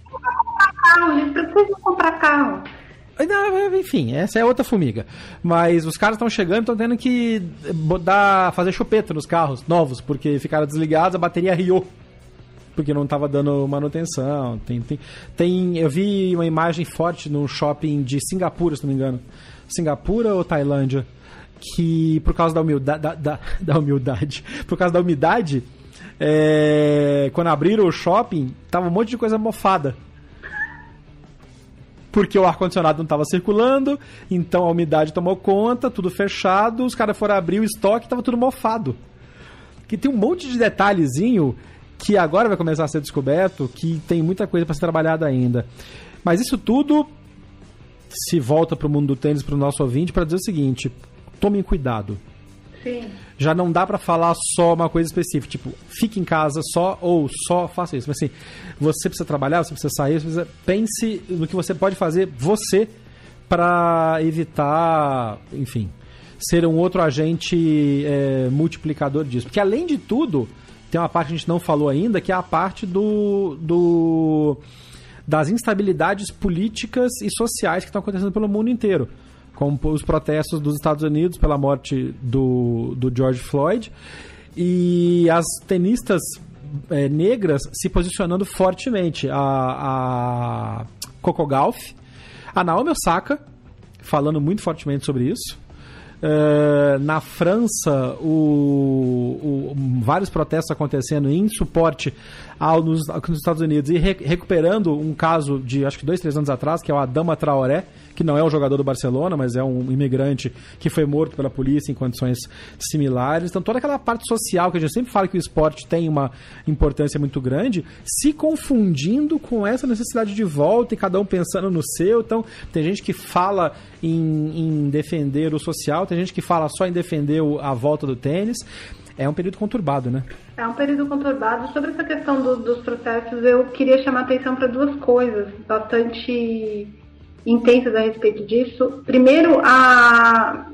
Speaker 3: Comprar carro, eles precisam comprar carro.
Speaker 2: Enfim, essa é outra formiga. Mas os caras estão chegando e estão tendo que dar, fazer chupeta nos carros novos, porque ficaram desligados, a bateria riou. Porque não estava dando manutenção. Tem, tem, tem, eu vi uma imagem forte no shopping de Singapura, se não me engano. Singapura ou Tailândia? Que por causa da humildade, da, da, da humildade, por causa da umidade, é, quando abriram o shopping, tava um monte de coisa mofada porque o ar-condicionado não estava circulando, então a umidade tomou conta, tudo fechado, os caras foram abrir o estoque estava tudo mofado. Que tem um monte de detalhezinho que agora vai começar a ser descoberto, que tem muita coisa para ser trabalhada ainda. Mas isso tudo se volta para o mundo do tênis, para o nosso ouvinte, para dizer o seguinte: tomem cuidado.
Speaker 3: Sim.
Speaker 2: Já não dá para falar só uma coisa específica, tipo, fique em casa só ou só faça isso. Mas assim, você precisa trabalhar, você precisa sair, você precisa... pense no que você pode fazer você para evitar, enfim, ser um outro agente é, multiplicador disso. Porque além de tudo, tem uma parte que a gente não falou ainda, que é a parte do, do das instabilidades políticas e sociais que estão acontecendo pelo mundo inteiro como os protestos dos Estados Unidos pela morte do, do George Floyd e as tenistas é, negras se posicionando fortemente. A, a Coco Gauff, a Naomi Osaka falando muito fortemente sobre isso. Uh, na França, o, o, vários protestos acontecendo em suporte ao, nos, nos Estados Unidos e re, recuperando um caso de acho que dois, três anos atrás, que é o Adama Traoré, que não é um jogador do Barcelona, mas é um imigrante que foi morto pela polícia em condições similares. Então, toda aquela parte social que a gente sempre fala que o esporte tem uma importância muito grande, se confundindo com essa necessidade de volta e cada um pensando no seu. Então, tem gente que fala em, em defender o social, tem gente que fala só em defender a volta do tênis é um período conturbado, né?
Speaker 3: É um período conturbado. Sobre essa questão do, dos processos, eu queria chamar atenção para duas coisas bastante intensas a respeito disso. Primeiro, a...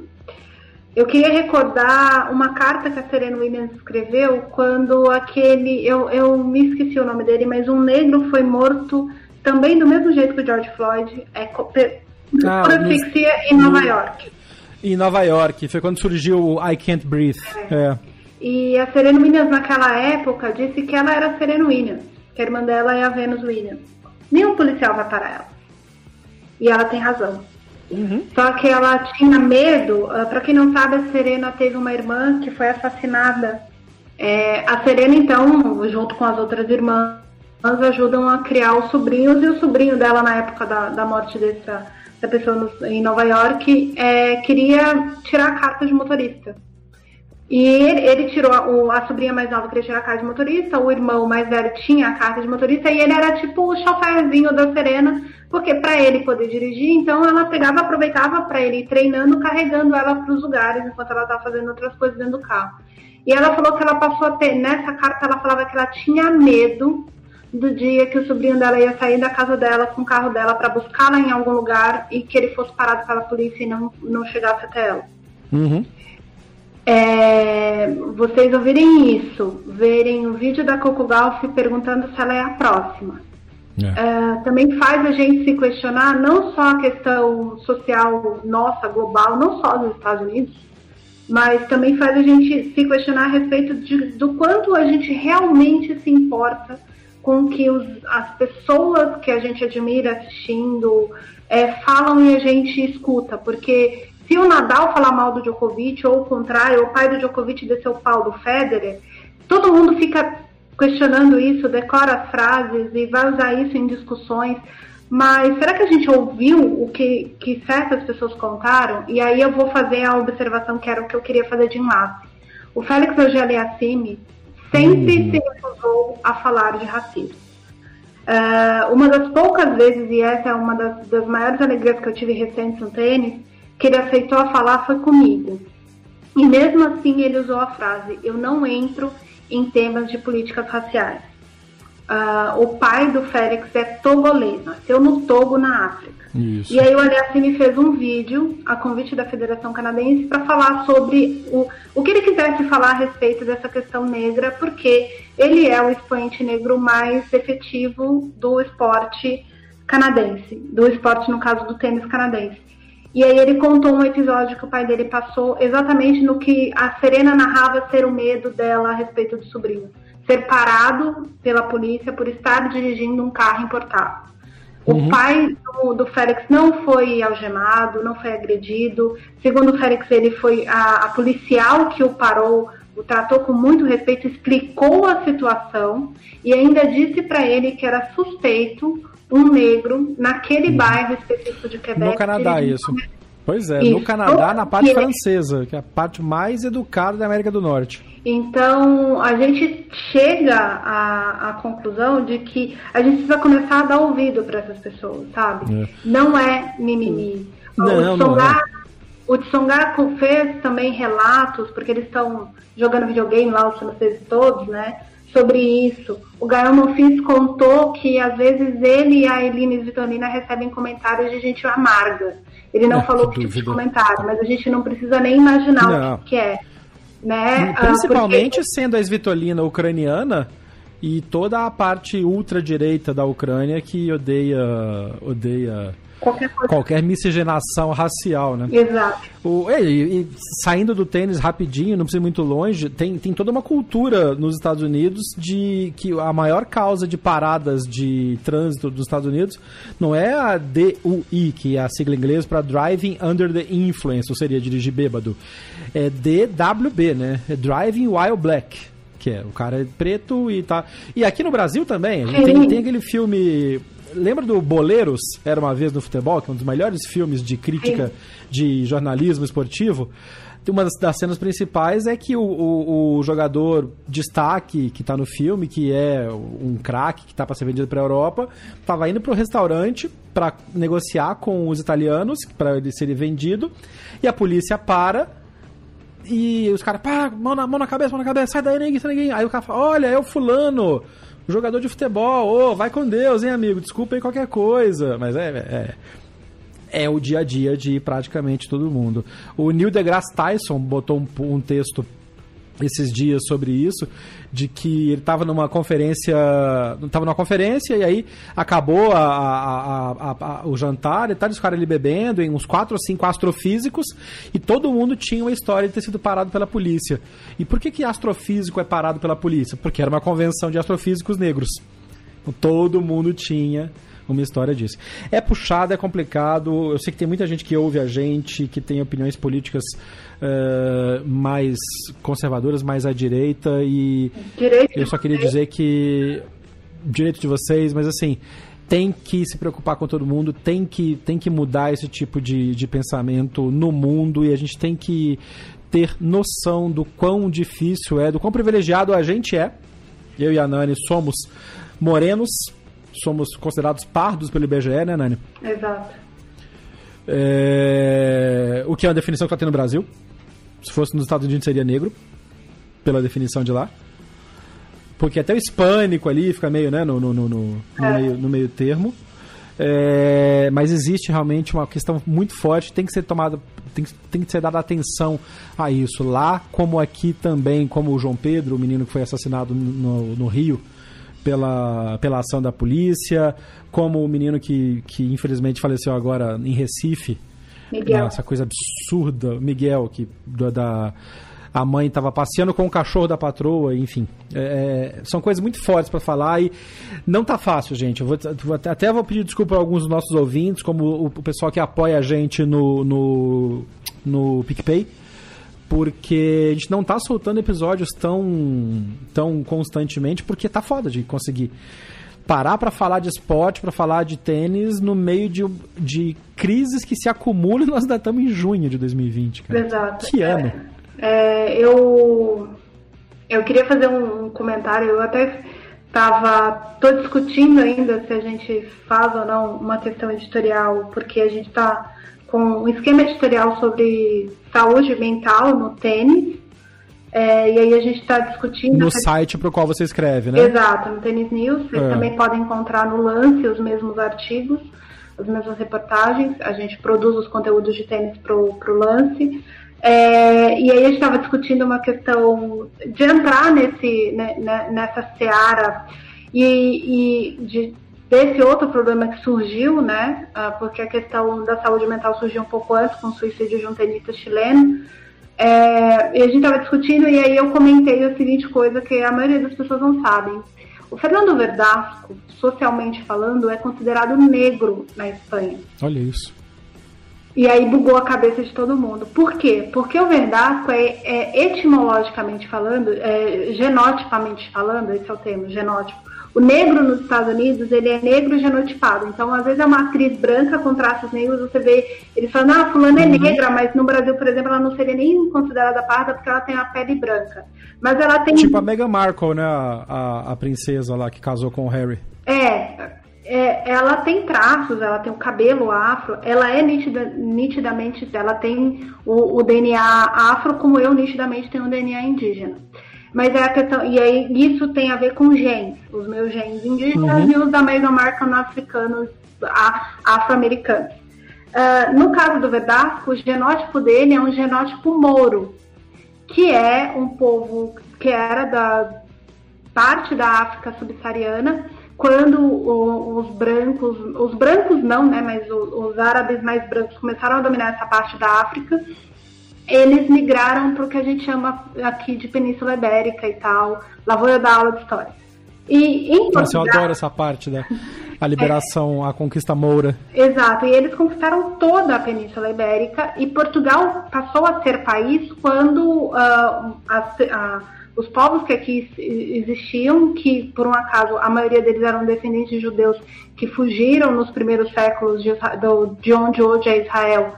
Speaker 3: eu queria recordar uma carta que a Serena Williams escreveu quando aquele. Eu, eu me esqueci o nome dele, mas um negro foi morto também do mesmo jeito que o George Floyd, é, por ah, asfixia em Nova York.
Speaker 2: Em Nova York, foi quando surgiu o I Can't Breathe. É. É.
Speaker 3: E a Serena Williams, naquela época, disse que ela era a Serena Williams, que a irmã dela é a Venus Williams. Nenhum policial vai parar ela. E ela tem razão. Uhum. Só que ela tinha medo. Ah, para quem não sabe, a Serena teve uma irmã que foi assassinada. É, a Serena, então, junto com as outras irmãs, ajudam a criar os sobrinhos. E o sobrinho dela, na época da, da morte dessa, dessa pessoa no, em Nova York, é, queria tirar a carta de motorista. E ele, ele tirou a, a, sobrinha mais nova queria tirar a carta de motorista, o irmão mais velho tinha a carta de motorista e ele era tipo o choferzinho da Serena, porque para ele poder dirigir, então ela pegava, aproveitava para ele ir treinando, carregando ela para os lugares enquanto ela estava fazendo outras coisas dentro do carro. E ela falou que ela passou a ter, nessa carta ela falava que ela tinha medo do dia que o sobrinho dela ia sair da casa dela com o carro dela para buscá-la em algum lugar e que ele fosse parado pela polícia e não, não chegasse até ela.
Speaker 2: Uhum
Speaker 3: é, vocês ouvirem isso, verem o vídeo da Coco Golf perguntando se ela é a próxima. É. É, também faz a gente se questionar não só a questão social nossa, global, não só dos Estados Unidos, mas também faz a gente se questionar a respeito de, do quanto a gente realmente se importa com que os, as pessoas que a gente admira assistindo é, falam e a gente escuta, porque se o Nadal falar mal do Djokovic, ou o contrário, o pai do Djokovic desceu o pau do Federer, todo mundo fica questionando isso, decora as frases e vai usar isso em discussões. Mas será que a gente ouviu o que, que certas pessoas contaram? E aí eu vou fazer a observação que era o que eu queria fazer de enlace. O Félix Auger-Aliassime sempre uhum. se recusou a falar de racismo. Uh, uma das poucas vezes, e essa é uma das, das maiores alegrias que eu tive recentes no tênis, que ele aceitou a falar foi comigo. E mesmo assim ele usou a frase: Eu não entro em temas de políticas raciais. Uh, o pai do Félix é togolês, nasceu no Togo, na África.
Speaker 2: Isso.
Speaker 3: E aí o Aliassime fez um vídeo, a convite da Federação Canadense, para falar sobre o, o que ele quisesse falar a respeito dessa questão negra, porque ele é o expoente negro mais efetivo do esporte canadense, do esporte, no caso do tênis canadense. E aí ele contou um episódio que o pai dele passou exatamente no que a Serena narrava ser o medo dela a respeito do sobrinho ser parado pela polícia por estar dirigindo um carro importado. Uhum. O pai do, do, Félix não foi algemado, não foi agredido. Segundo o Félix, ele foi a, a policial que o parou, o tratou com muito respeito, explicou a situação e ainda disse para ele que era suspeito um negro naquele uhum. bairro específico de Quebec.
Speaker 2: No Canadá, isso. Pois é, isso. no Canadá, na parte francesa, que é a parte mais educada da América do Norte.
Speaker 3: Então, a gente chega à, à, conclusão de que a gente precisa começar a dar ouvido para essas pessoas, sabe? É. Não é mimimi.
Speaker 2: Não, o Tsonga,
Speaker 3: o Tsongaku fez também relatos, porque eles estão jogando videogame lá, os franceses todos, né? Sobre isso. O Gael Monfils contou que às vezes ele e a Eline Vitorina recebem comentários de gente amarga. Ele não é, falou que tipo de comentário, mas a gente não precisa nem imaginar não. o que, que é. Né?
Speaker 2: Ah, Principalmente Porque... sendo a Svitolina ucraniana e toda a parte ultradireita da Ucrânia que odeia odeia
Speaker 3: qualquer,
Speaker 2: qualquer miscigenação racial, né?
Speaker 3: Exato.
Speaker 2: O, e, e, saindo do tênis rapidinho, não precisa ir muito longe, tem, tem toda uma cultura nos Estados Unidos de que a maior causa de paradas de trânsito dos Estados Unidos não é a DUI, que é a sigla inglesa para Driving Under the Influence, ou seria dirigir bêbado. É DWB, né? É Driving While Black que é o cara é preto e tá. E aqui no Brasil também, tem, tem aquele filme lembra do Boleiros, Era Uma Vez no Futebol, que é um dos melhores filmes de crítica Sim. de jornalismo esportivo? Uma das, das, cenas principais é que o, o, o jogador destaque que está no filme, que é um craque que está para ser vendido para a Europa, estava indo para o restaurante para negociar com os italianos para ele ser vendido e a polícia para e os caras, pá, mão na, mão na cabeça, mão na cabeça, sai daí, ninguém, sai ninguém. Aí o cara fala, olha, é o fulano, jogador de futebol, ô, oh, vai com Deus, hein, amigo, desculpa aí qualquer coisa. Mas é, é, é o dia a dia de praticamente todo mundo. O Neil deGrasse Tyson botou um, um texto esses dias sobre isso, de que ele estava numa conferência, estava numa conferência e aí acabou a, a, a, o jantar e tal, os caras ali bebendo, em uns quatro ou cinco astrofísicos, e todo mundo tinha uma história de ter sido parado pela polícia. E por que que astrofísico é parado pela polícia? Porque era uma convenção de astrofísicos negros. Então, todo mundo tinha uma história disso. É puxado, é complicado. Eu sei que tem muita gente que ouve a gente, que tem opiniões políticas uh, mais conservadoras, mais à direita. E
Speaker 3: direito
Speaker 2: eu só queria dizer que. Direito de vocês, mas assim tem que se preocupar com todo mundo, tem que, tem que mudar esse tipo de, de pensamento no mundo e a gente tem que ter noção do quão difícil é, do quão privilegiado a gente é. Eu e a Nani somos morenos, somos considerados pardos pelo IBGE, né, Nani?
Speaker 3: Exato.
Speaker 2: É... O que é uma definição que está tendo no Brasil. Se fosse nos Estados Unidos seria negro, pela definição de lá. Porque até o hispânico ali fica meio, né, no, no, no, no, é. meio, no meio termo. É, mas existe realmente uma questão muito forte, tem que ser tomada, tem, tem que ser dada atenção a isso. Lá, como aqui também, como o João Pedro, o menino que foi assassinado no, no Rio, pela, pela ação da polícia, como o menino que, que infelizmente faleceu agora em Recife.
Speaker 3: Miguel.
Speaker 2: Essa coisa absurda, Miguel, que da, a mãe estava passeando com o cachorro da patroa, enfim. É, é são coisas muito fortes para falar e não tá fácil, gente. Eu vou, até vou pedir desculpa a alguns dos nossos ouvintes, como o, o pessoal que apoia a gente no, no, no PicPay porque a gente não tá soltando episódios tão, tão constantemente, porque tá foda de conseguir parar para falar de esporte, para falar de tênis no meio de, de crises que se acumulam e nós ainda estamos em junho de 2020, cara.
Speaker 3: Exato.
Speaker 2: Que ano.
Speaker 3: É, é, eu, eu queria fazer um comentário, eu até tava, tô discutindo ainda se a gente faz ou não uma questão editorial, porque a gente tá com um esquema editorial sobre saúde mental no tênis. É, e aí a gente está discutindo.
Speaker 2: No site para o qual você escreve, né?
Speaker 3: Exato, no Tênis News. Vocês é. também podem encontrar no lance os mesmos artigos, as mesmas reportagens. A gente produz os conteúdos de tênis para o lance. É, e aí a gente estava discutindo uma questão de entrar nesse, né, né nessa seara e, e de, desse outro problema que surgiu, né? Ah, porque a questão da saúde mental surgiu um pouco antes com o suicídio de um tenista chileno. É, e a gente estava discutindo e aí eu comentei a seguinte coisa que a maioria das pessoas não sabem. O Fernando Verdasco, socialmente falando, é considerado negro na Espanha.
Speaker 2: Olha isso.
Speaker 3: E aí bugou a cabeça de todo mundo. Por quê? Porque o Verdasco é, é etimologicamente falando, é, genotipamente falando, esse é o termo, genótipo, o negro nos Estados Unidos, ele é negro genotipado. Então, às vezes é uma atriz branca com traços negros, você vê ele falando, ah, fulana é uhum. negra, mas no Brasil, por exemplo, ela não seria nem considerada parda porque ela tem a pele branca. Mas ela tem...
Speaker 2: Tipo a Meghan Markle, né, a, a, a princesa lá que casou com o Harry.
Speaker 3: É, é, ela tem traços, ela tem o cabelo afro, ela é nitida, nitidamente, ela tem o, o, DNA afro, como eu nitidamente tenho o DNA indígena. Mas é a questão, e aí isso tem a ver com genes, os meus genes indígenas uhum. e os da mesma marca africanos, afro-americanos. Uh, no caso do Verdasco, o genótipo dele é um genótipo moro, que é um povo que era da parte da África subsaariana, quando os brancos, os brancos não, né, mas os árabes mais brancos começaram a dominar essa parte da África, eles migraram para o que a gente chama aqui de Península Ibérica e tal. Lá vou eu dar aula de história.
Speaker 2: E em Portugal... Nossa, eu adoro essa parte da a liberação, é. a conquista moura.
Speaker 3: Exato, e eles conquistaram toda a Península Ibérica e Portugal passou a ser país quando uh, os povos que aqui existiam, que por um acaso a maioria deles eram descendentes de judeus que fugiram nos primeiros séculos de, do, de onde hoje é Israel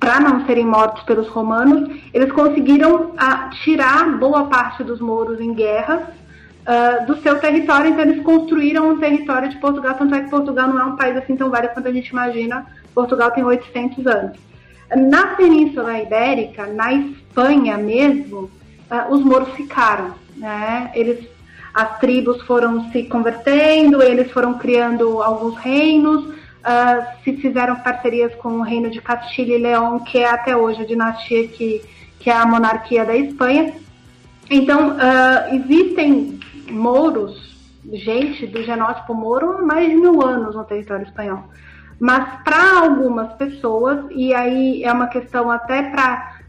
Speaker 3: para não serem mortos pelos romanos, eles conseguiram uh, tirar boa parte dos mouros em guerras uh, do seu território, então eles construíram um território de Portugal, tanto é que Portugal não é um país assim tão velho quanto a gente imagina, Portugal tem 800 anos. Na Península Ibérica, na Espanha mesmo, uh, os mouros ficaram, né? Eles as tribos foram se convertendo, eles foram criando alguns reinos, uh, se fizeram parcerias com o reino de Castilha e León, que é até hoje a dinastia que, que é a monarquia da Espanha. Então, uh, existem mouros, gente do genótipo mouro, há mais de mil anos no território espanhol. Mas para algumas pessoas, e aí é uma questão até para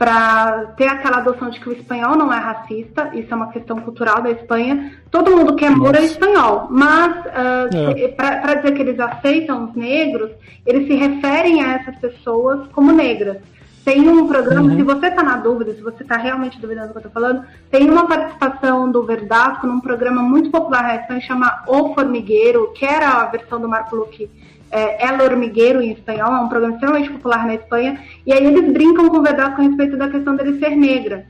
Speaker 3: para ter aquela adoção de que o espanhol não é racista, isso é uma questão cultural da Espanha. Todo mundo que é mouro é espanhol, mas uh, é. para dizer que eles aceitam os negros, eles se referem a essas pessoas como negras. Tem um programa, uhum. se você está na dúvida, se você está realmente duvidando do que eu estou falando, tem uma participação do Verdasco num programa muito popular na Espanha, chama O Formigueiro, que era a versão do Marco Luque é, El Hormigueiro em espanhol, é um programa extremamente popular na Espanha, e aí eles brincam com o Verdasco a respeito da questão dele ser negra.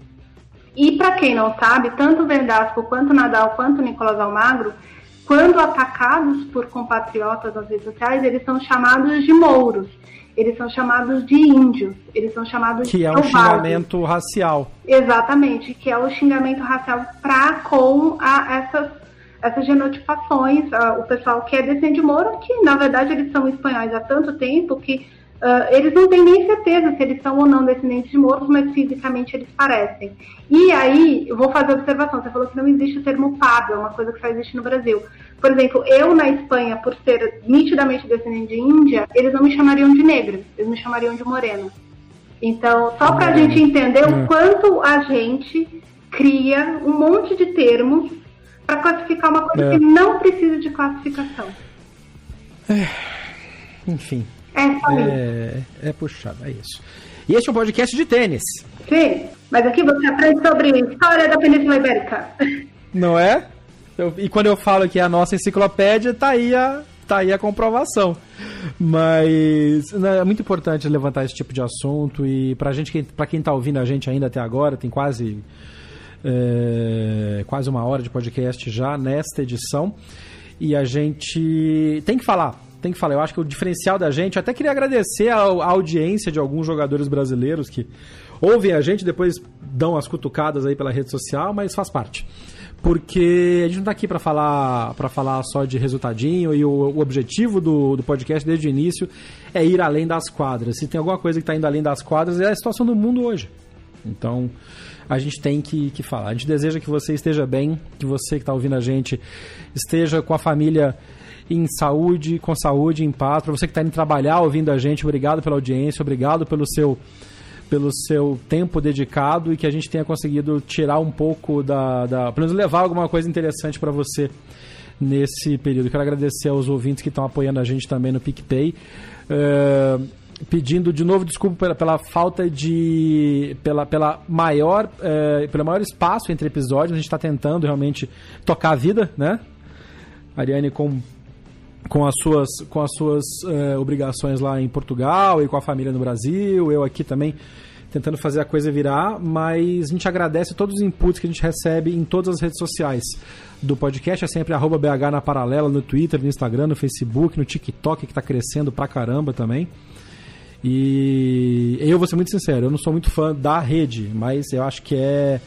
Speaker 3: E para quem não sabe, tanto o Verdasco quanto o Nadal quanto o Nicolás Almagro, quando atacados por compatriotas nas redes sociais, eles são chamados de mouros, eles são chamados de índios, eles são chamados
Speaker 2: que
Speaker 3: de
Speaker 2: Que é um xingamento racial.
Speaker 3: Exatamente, que é o xingamento racial para com a, essas essas genotipações, uh, o pessoal que é descendente de Moro, que na verdade eles são espanhóis há tanto tempo que uh, eles não têm nem certeza se eles são ou não descendentes de moros, mas fisicamente eles parecem. E aí, eu vou fazer observação, você falou que não existe o termo pado, é uma coisa que só existe no Brasil. Por exemplo, eu na Espanha, por ser nitidamente descendente de Índia, eles não me chamariam de negra, eles me chamariam de morena. Então, só para a gente entender o quanto a gente cria um monte de termos para classificar uma coisa é. que não precisa de classificação.
Speaker 2: É, enfim.
Speaker 3: É,
Speaker 2: é, é puxado, é isso. E este é um podcast de tênis.
Speaker 3: Sim, mas aqui você aprende sobre história da Península Ibérica.
Speaker 2: Não é? Eu, e quando eu falo que é a nossa enciclopédia, tá aí a, tá aí a comprovação. Mas né, é muito importante levantar esse tipo de assunto e pra gente, para quem tá ouvindo a gente ainda até agora, tem quase é, quase uma hora de podcast já nesta edição. E a gente tem que falar tem que falar, eu acho que o diferencial da gente, eu até queria agradecer a, a audiência de alguns jogadores brasileiros que ouvem a gente, depois dão as cutucadas aí pela rede social, mas faz parte. Porque a gente não tá aqui para falar para falar só de resultadinho e o, o objetivo do, do podcast desde o início é ir além das quadras. Se tem alguma coisa que está indo além das quadras é a situação do mundo hoje. Então, a gente tem que, que falar. A gente deseja que você esteja bem, que você que está ouvindo a gente esteja com a família em saúde, com saúde, em paz. Para você que está indo trabalhar ouvindo a gente, obrigado pela audiência, obrigado pelo seu pelo seu tempo dedicado e que a gente tenha conseguido tirar um pouco da, da pelo menos levar alguma coisa interessante para você nesse período. Quero agradecer aos ouvintes que estão apoiando a gente também no PicPay. Uh, pedindo de novo desculpa pela, pela falta de. pela, pela maior, é, pelo maior espaço entre episódios. A gente está tentando realmente tocar a vida, né? Ariane com, com as suas, com as suas é, obrigações lá em Portugal e com a família no Brasil, eu aqui também tentando fazer a coisa virar, mas a gente agradece todos os inputs que a gente recebe em todas as redes sociais do podcast, é sempre arroba BH na paralela, no Twitter, no Instagram, no Facebook, no TikTok, que está crescendo pra caramba também. E eu vou ser muito sincero, eu não sou muito fã da rede, mas eu acho que é,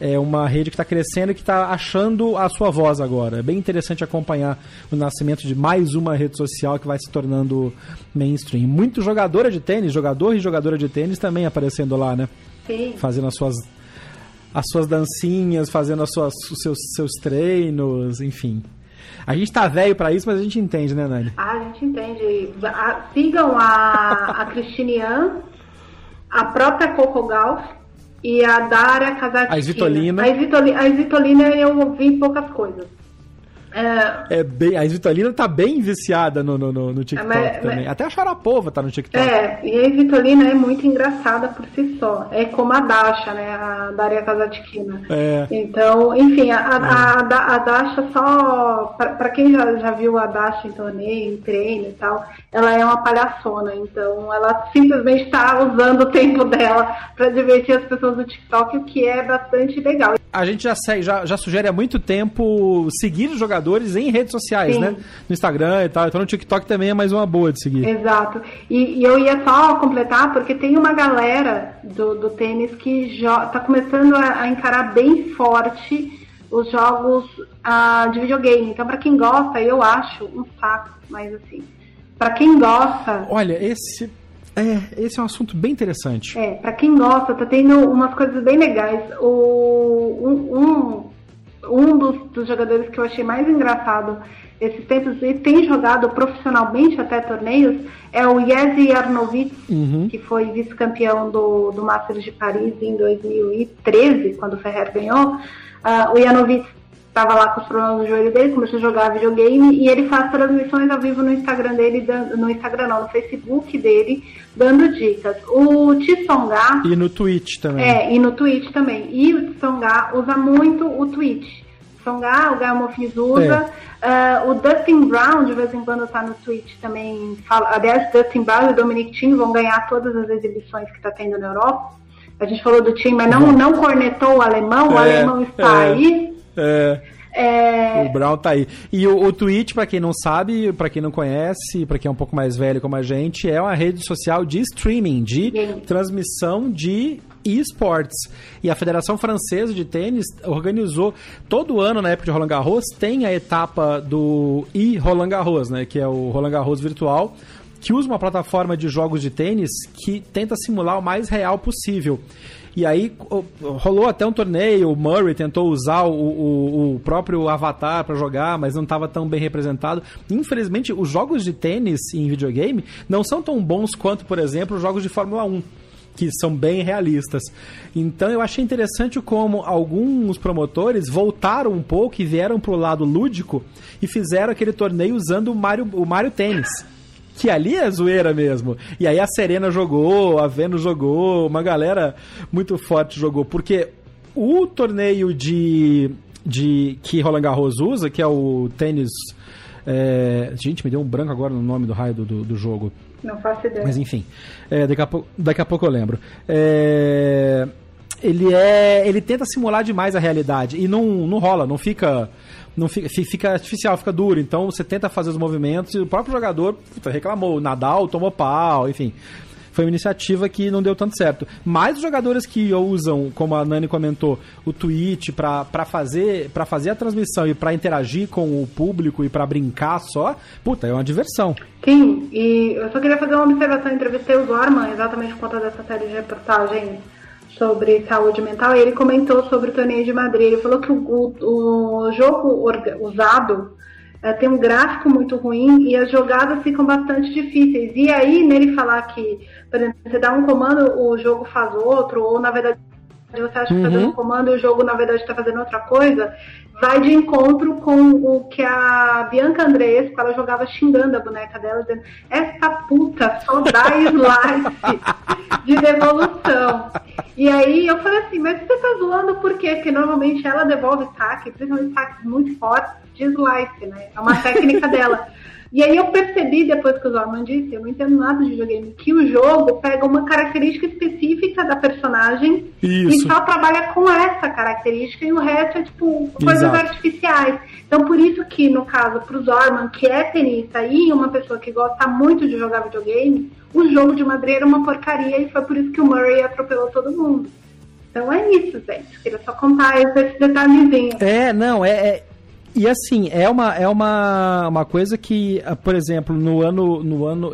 Speaker 2: é uma rede que está crescendo e que está achando a sua voz agora. É bem interessante acompanhar o nascimento de mais uma rede social que vai se tornando mainstream. Muito jogadora de tênis, jogador e jogadora de tênis também aparecendo lá, né?
Speaker 3: Sim.
Speaker 2: Fazendo as suas as suas dancinhas, fazendo as suas, os seus, seus treinos, enfim. A gente tá velho para isso, mas a gente entende, né, Nani?
Speaker 3: Ah, a gente entende. A, sigam a, a Cristinian, a própria Coco Gauss e a Dária Casatina.
Speaker 2: A Svitolina.
Speaker 3: A Svitolina, a Svitolina eu ouvi poucas coisas.
Speaker 2: É, é bem, a Svitolina tá bem viciada no, no, no TikTok
Speaker 3: É, mas-
Speaker 2: também.
Speaker 3: mas-
Speaker 2: Até a Sharapova tá no TikTok.
Speaker 3: É, e a Vitolina é muito engraçada por si só. É como a Dasha, né? A Daria Kazatkina.
Speaker 2: É.
Speaker 3: Então, enfim, a, a, a, Da- a Dasha só. Pra, pra quem já, já viu a Dasha em torneio, em treino e tal, ela é uma palhaçona. Então, ela simplesmente está usando o tempo dela pra divertir as pessoas do TikTok, o que é bastante legal.
Speaker 2: A gente já, segue, já, já sugere há muito tempo seguir os jogadores em redes sociais,
Speaker 3: Sim.
Speaker 2: né? No Instagram e tal. Então no TikTok também é mais uma boa de seguir.
Speaker 3: Exato. E, e eu ia só completar, porque tem uma galera do, do tênis que está começando a, a encarar bem forte os jogos ah, de videogame. Então, para quem gosta, eu acho um saco, mas assim, para quem gosta,
Speaker 2: Olha, esse é, esse é um assunto bem interessante.
Speaker 3: é, para quem gosta, tá tendo umas coisas bem legais. O, um, um, um dos, dos jogadores que eu achei mais engraçado esses tempos e tem jogado profissionalmente até torneios é o Jezi Arnovitz, que foi vice-campeão do, do Masters de Paris em 2013, quando o Ferrer ganhou. Ah, o Janovic estava lá com os problemas no joelho dele, começou a jogar videogame e ele faz transmissões ao vivo no Instagram dele, no Instagram não, no Facebook dele, dando dicas. O Tsonga
Speaker 2: E no Twitch também.
Speaker 3: é, e no Twitch também. E o Tsonga usa muito o Twitch. Tsonga, o Gamofis usa. Ah, o Dustin Brown, de vez em quando, tá no Twitch também. Fala, aliás, Dustin Brown e o Dominic Thiem vão ganhar todas as exibições que tá tendo na Europa. A gente falou do Thiem, mas não, não cornetou o alemão. O
Speaker 2: É,
Speaker 3: alemão está
Speaker 2: é.
Speaker 3: aí.
Speaker 2: É,
Speaker 3: É,
Speaker 2: o Brown tá aí. E o, o Twitch, pra quem não sabe, pra quem não conhece, pra quem é um pouco mais velho como a gente, é uma rede social de streaming, de
Speaker 3: Sim.
Speaker 2: transmissão de esportes. E a Federação Francesa de Tênis organizou todo ano, na época de Roland Garros, tem a etapa do e Roland Garros, né, que é o Roland Garros virtual, que usa uma plataforma de jogos de tênis que tenta simular o mais real possível. E aí rolou até um torneio, o Murray tentou usar o, o- o próprio avatar para jogar, mas não estava tão bem representado. Infelizmente, os jogos de tênis em videogame não são tão bons quanto, por exemplo, os jogos de Fórmula 1 que são bem realistas. Então eu achei interessante como alguns promotores voltaram um pouco e vieram pro lado lúdico e fizeram aquele torneio usando o Mario, o Mario Tênis. Que ali é zoeira mesmo. E aí a Serena jogou, a Venus jogou, uma galera muito forte jogou. Porque o torneio de, de que Roland Garros usa, que é o tênis. é, gente, me deu um branco agora no nome do raio do, do, do jogo.
Speaker 3: não faço ideia.
Speaker 2: Mas enfim, é, daqui, a pouco, daqui a pouco eu lembro. É, ele é. ele tenta simular demais a realidade. E não, não rola, não fica. Não fica, fica artificial, fica duro. Então você tenta fazer os movimentos e o próprio jogador puta, reclamou. Nadal tomou pau, enfim foi uma iniciativa que não deu tanto certo. Mas os jogadores que usam, como a Nani comentou, o Twitch para fazer para fazer a transmissão e para interagir com o público e para brincar só, puta, é uma diversão.
Speaker 3: Sim, e eu só queria fazer uma observação, entrevistei o Zorman exatamente por conta dessa série de reportagens sobre saúde mental e ele comentou sobre o torneio de Madrid. Ele falou que o, o, o jogo usado é, tem um gráfico muito ruim e as jogadas ficam bastante difíceis. E aí, nele falar que, por exemplo, você dá um comando, o jogo faz outro, ou na verdade você acha que está uhum. fazendo um comando e o jogo na verdade está fazendo outra coisa, vai de encontro com o que a Bianca Andresco, ela jogava xingando a boneca dela, dizendo, essa puta só dá slice de devolução. E aí eu falei assim, mas você tá zoando por quê? Porque normalmente ela devolve saque, principalmente saques muito fortes, de slice, né? É uma técnica dela. E aí eu percebi, depois que o Zorman disse, eu não entendo nada de videogame, que o jogo pega uma característica específica da personagem Isso. e só trabalha com essa característica e o resto é tipo coisas Exato. artificiais. Então por isso que, no caso, pro Zorman, que é tenista e uma pessoa que gosta muito de jogar videogame, o jogo de Madrid era uma porcaria e foi por isso que o Murray atropelou todo mundo. Então é isso, gente. Queria só contar esse detalhezinho.
Speaker 2: É, não, é, é e assim, é uma, é uma, uma coisa que, ah, por exemplo, no ano. No ano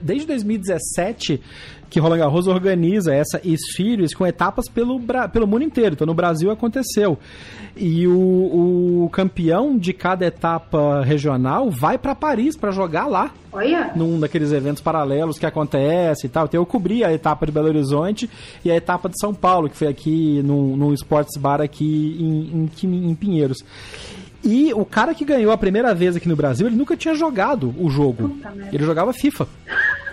Speaker 2: desde 2017, que Roland Garros organiza essa Esfírios com etapas pelo, pelo mundo inteiro. Então no Brasil aconteceu. E o, o campeão de cada etapa regional vai para Paris para jogar lá.
Speaker 3: Olha.
Speaker 2: Num daqueles eventos paralelos que acontece e tal. Então eu cobri a etapa de Belo Horizonte e a etapa de São Paulo, que foi aqui no, no Sports Bar aqui em, em, em Pinheiros. E o cara que ganhou a primeira vez aqui no Brasil, ele nunca tinha jogado o jogo. Ele jogava FIFA.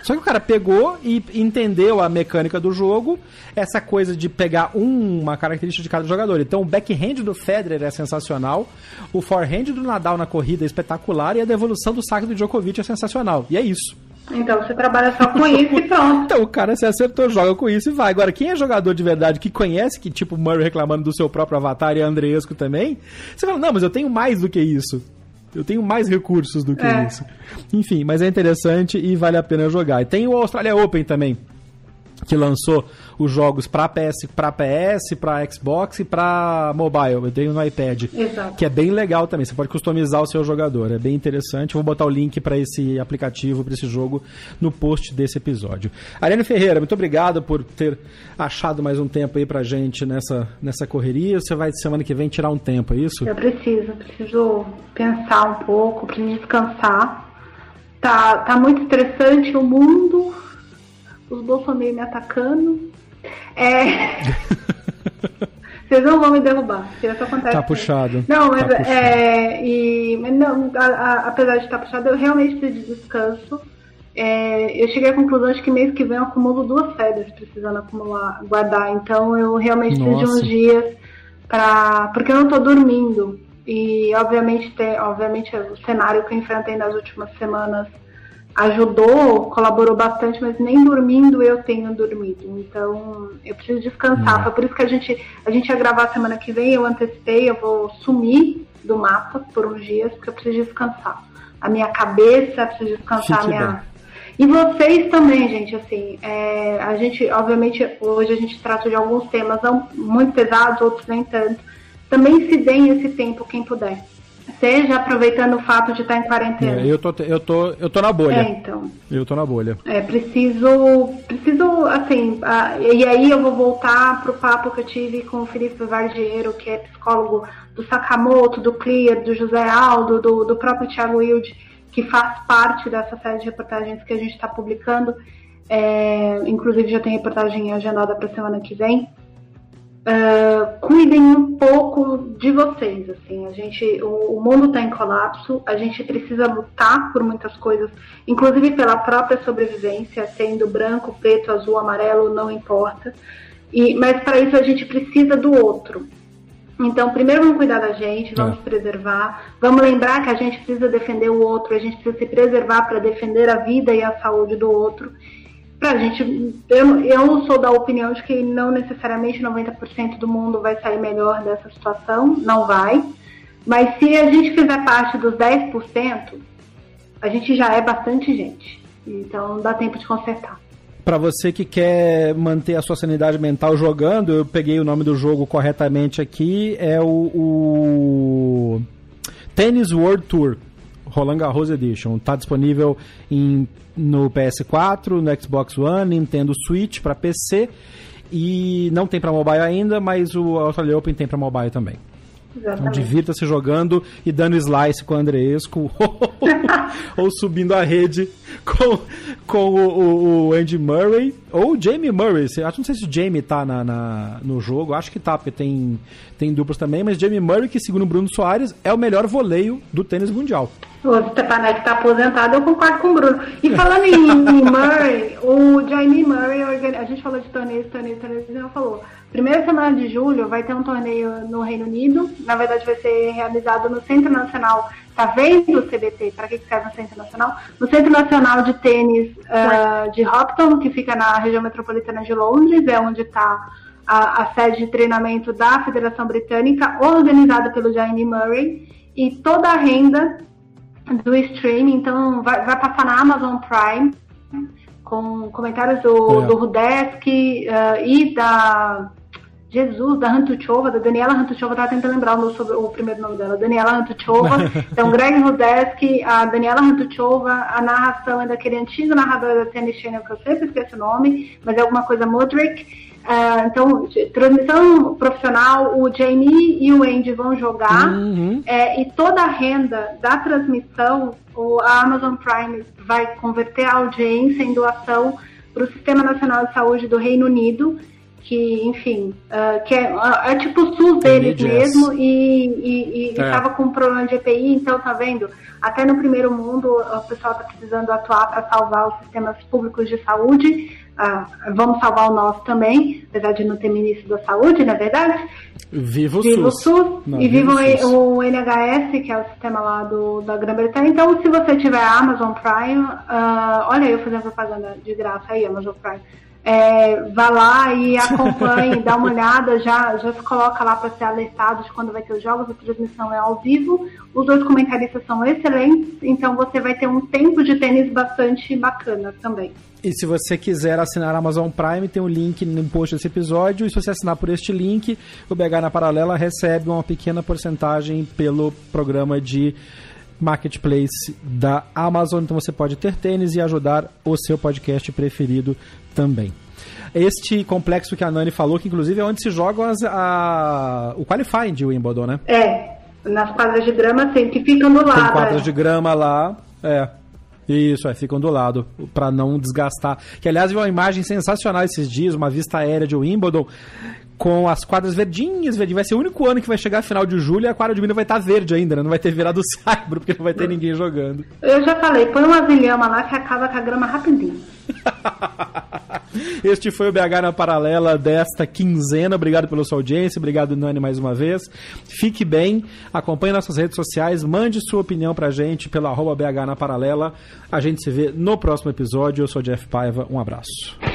Speaker 2: Só que o cara pegou e entendeu a mecânica do jogo, essa coisa de pegar uma característica de cada jogador. Então o backhand do Federer é sensacional, o forehand do Nadal na corrida é espetacular e a devolução do saque do Djokovic é sensacional. E é isso.
Speaker 3: Então você trabalha só com isso e pronto.
Speaker 2: então o cara se acertou, joga com isso e vai. Agora, quem é jogador de verdade que conhece, que tipo Murray reclamando do seu próprio avatar e Andreesco também, você fala, não, mas eu tenho mais do que isso. Eu tenho mais recursos do que é. isso. Enfim, mas é interessante e vale a pena jogar. E tem o Australia Open também, que lançou os jogos para PS, para PS, para Xbox e para mobile. Eu tenho no iPad,
Speaker 3: Exato.
Speaker 2: que é bem legal também. Você pode customizar o seu jogador, é bem interessante. Vou botar o link para esse aplicativo, para esse jogo no post desse episódio. Ariane Ferreira, muito obrigado por ter achado mais um tempo aí pra gente nessa nessa correria. Você vai semana que vem tirar um tempo, é isso?
Speaker 3: Eu preciso, preciso pensar um pouco, preciso descansar. Tá, tá muito estressante o mundo os bolsonaro me atacando. É. Vocês não vão me derrubar. Isso acontece.
Speaker 2: Tá puxado.
Speaker 3: Não, mas
Speaker 2: tá
Speaker 3: é. E, não, a, a, apesar de estar puxado, eu realmente preciso de descanso. É, eu cheguei à conclusão de que mês que vem eu acumulo duas férias precisando acumular, guardar. Então eu realmente Nossa. preciso de uns dias para porque eu não estou dormindo. E obviamente tem, obviamente o cenário que eu enfrentei nas últimas semanas ajudou, colaborou bastante, mas nem dormindo eu tenho dormido. Então eu preciso descansar. Uhum. Foi por isso que a gente, a gente ia gravar semana que vem, eu antecipei, eu vou sumir do mapa por uns dias, porque eu preciso descansar. A minha cabeça, preciso descansar a minha. E vocês também, gente, assim, é, a gente, obviamente, hoje a gente trata de alguns temas muito pesados, outros nem tanto. Também se deem esse tempo, quem puder seja aproveitando o fato de estar em quarentena.
Speaker 2: É, eu, tô, eu, tô, eu tô na bolha.
Speaker 3: É, então.
Speaker 2: Eu tô na bolha.
Speaker 3: É, preciso, preciso, assim, e aí eu vou voltar pro papo que eu tive com o Felipe Vardiero, que é psicólogo do Sakamoto, do Clear, do José Aldo, do, do próprio Thiago Wilde, que faz parte dessa série de reportagens que a gente está publicando. É, inclusive já tem reportagem agendada para semana que vem. Uh, cuidem um pouco de vocês, assim, a gente, o, o mundo está em colapso, a gente precisa lutar por muitas coisas, inclusive pela própria sobrevivência, sendo branco, preto, azul, amarelo, não importa. E, mas para isso a gente precisa do outro. Então, primeiro vamos cuidar da gente, vamos é. preservar, vamos lembrar que a gente precisa defender o outro, a gente precisa se preservar para defender a vida e a saúde do outro. Pra gente, eu, eu sou da opinião de que não necessariamente 90% do mundo vai sair melhor dessa situação, não vai. Mas se a gente fizer parte dos 10%, a gente já é bastante gente. Então dá tempo de consertar.
Speaker 2: Para você que quer manter a sua sanidade mental jogando, eu peguei o nome do jogo corretamente aqui, é o, o Tennis World Tour. Roland Garros Edition. Está disponível em, no PS4, no Xbox One, Nintendo Switch para PC e não tem para mobile ainda, mas o Australia Open tem para mobile também. Então divirta-se jogando e dando slice com o Andreesco ou subindo a rede com, com o, o, Andy Murray ou o Jamie Murray. Acho não sei se o Jamie tá na, na, no jogo, acho que tá, porque tem, tem duplas também, mas Jamie Murray, que segundo Bruno Soares, é o melhor voleio do tênis mundial.
Speaker 3: O Stepanek está aposentado, eu concordo com o Bruno. E falando em, em Murray, o Jamie Murray, a gente falou de torneios, torneios, torneios, ele falou Primeira semana de julho vai ter um torneio no Reino Unido. Na verdade, vai ser realizado no Centro Nacional. Tá vendo o CBT? Para que serve o Centro Nacional? No Centro Nacional de Tênis uh, de Hopton, que fica na região metropolitana de Londres, é onde está a, a, sede de treinamento da Federação Britânica, organizada pelo Jamie Murray. E toda a renda do streaming, então, vai, vai passar na Amazon Prime com comentários do, é. do Rudesk uh, e da Jesus, da Rantuchova, da Daniela Rantuchova, tava tentando lembrar o, sobre, o primeiro nome dela, Daniela Rantuchova, então Greg Rudeski, a Daniela Rantuchova, a narração é daquele antigo narrador da Tennis Channel, que eu sempre esqueço o nome, mas é alguma coisa Modric, uh, então, transmissão profissional, o Jamie e o Andy vão jogar, uhum. é, e toda a renda da transmissão, o, a Amazon Prime vai converter a audiência em doação para o Sistema Nacional de Saúde do Reino Unido, que, enfim, uh, que é, é, tipo o SUS deles mesmo e estava é. com um problema de EPI, então tá vendo? Até no primeiro mundo o pessoal está precisando atuar para salvar os sistemas públicos de saúde. Uh, vamos salvar o nosso também, apesar de não ter ministro da saúde, na é verdade.
Speaker 2: Viva o
Speaker 3: viva
Speaker 2: SUS.
Speaker 3: O SUS não, e viva o, o, NHS, que é o sistema lá do, da Grã-Bretanha. Então, se você tiver Amazon Prime, olha eu fazendo propaganda de graça aí, Amazon Prime é, vá lá e acompanhe, dá uma olhada, já, já se coloca lá para ser alertado de quando vai ter os jogos, a transmissão é ao vivo. Os dois comentaristas são excelentes, então você vai ter um tempo de tênis bastante bacana também.
Speaker 2: E se você quiser assinar a Amazon Prime, tem um link no post desse episódio. E se você assinar por este link, o BH na Paralela recebe uma pequena porcentagem pelo programa de marketplace da Amazon. Então você pode ter tênis e ajudar o seu podcast preferido também. Este complexo que a Nani falou, que inclusive é onde se jogam as, a, o qualifying de Wimbledon, né?
Speaker 3: É, nas quadras de grama sempre ficam do lado.
Speaker 2: Tem quadras é. de grama lá, é. Isso, é, ficam do lado, para não desgastar. Que aliás viu uma imagem sensacional esses dias, uma vista aérea de Wimbledon, com as quadras verdinhas, verdinhas. Vai ser o único ano que vai chegar a final de julho e a quadra de Minas vai estar tá verde ainda, né? Não vai ter virado saibro, porque não vai ter ninguém jogando.
Speaker 3: Eu já falei, põe uma zilhama lá que acaba com a grama rapidinho.
Speaker 2: este foi o BH na Paralela desta quinzena. Obrigado pela sua audiência, obrigado, Nani, mais uma vez. Fique bem, acompanhe nossas redes sociais, mande sua opinião pra gente pelo arroba BH na Paralela. A gente se vê no próximo episódio. Eu sou Jeff Paiva, um abraço.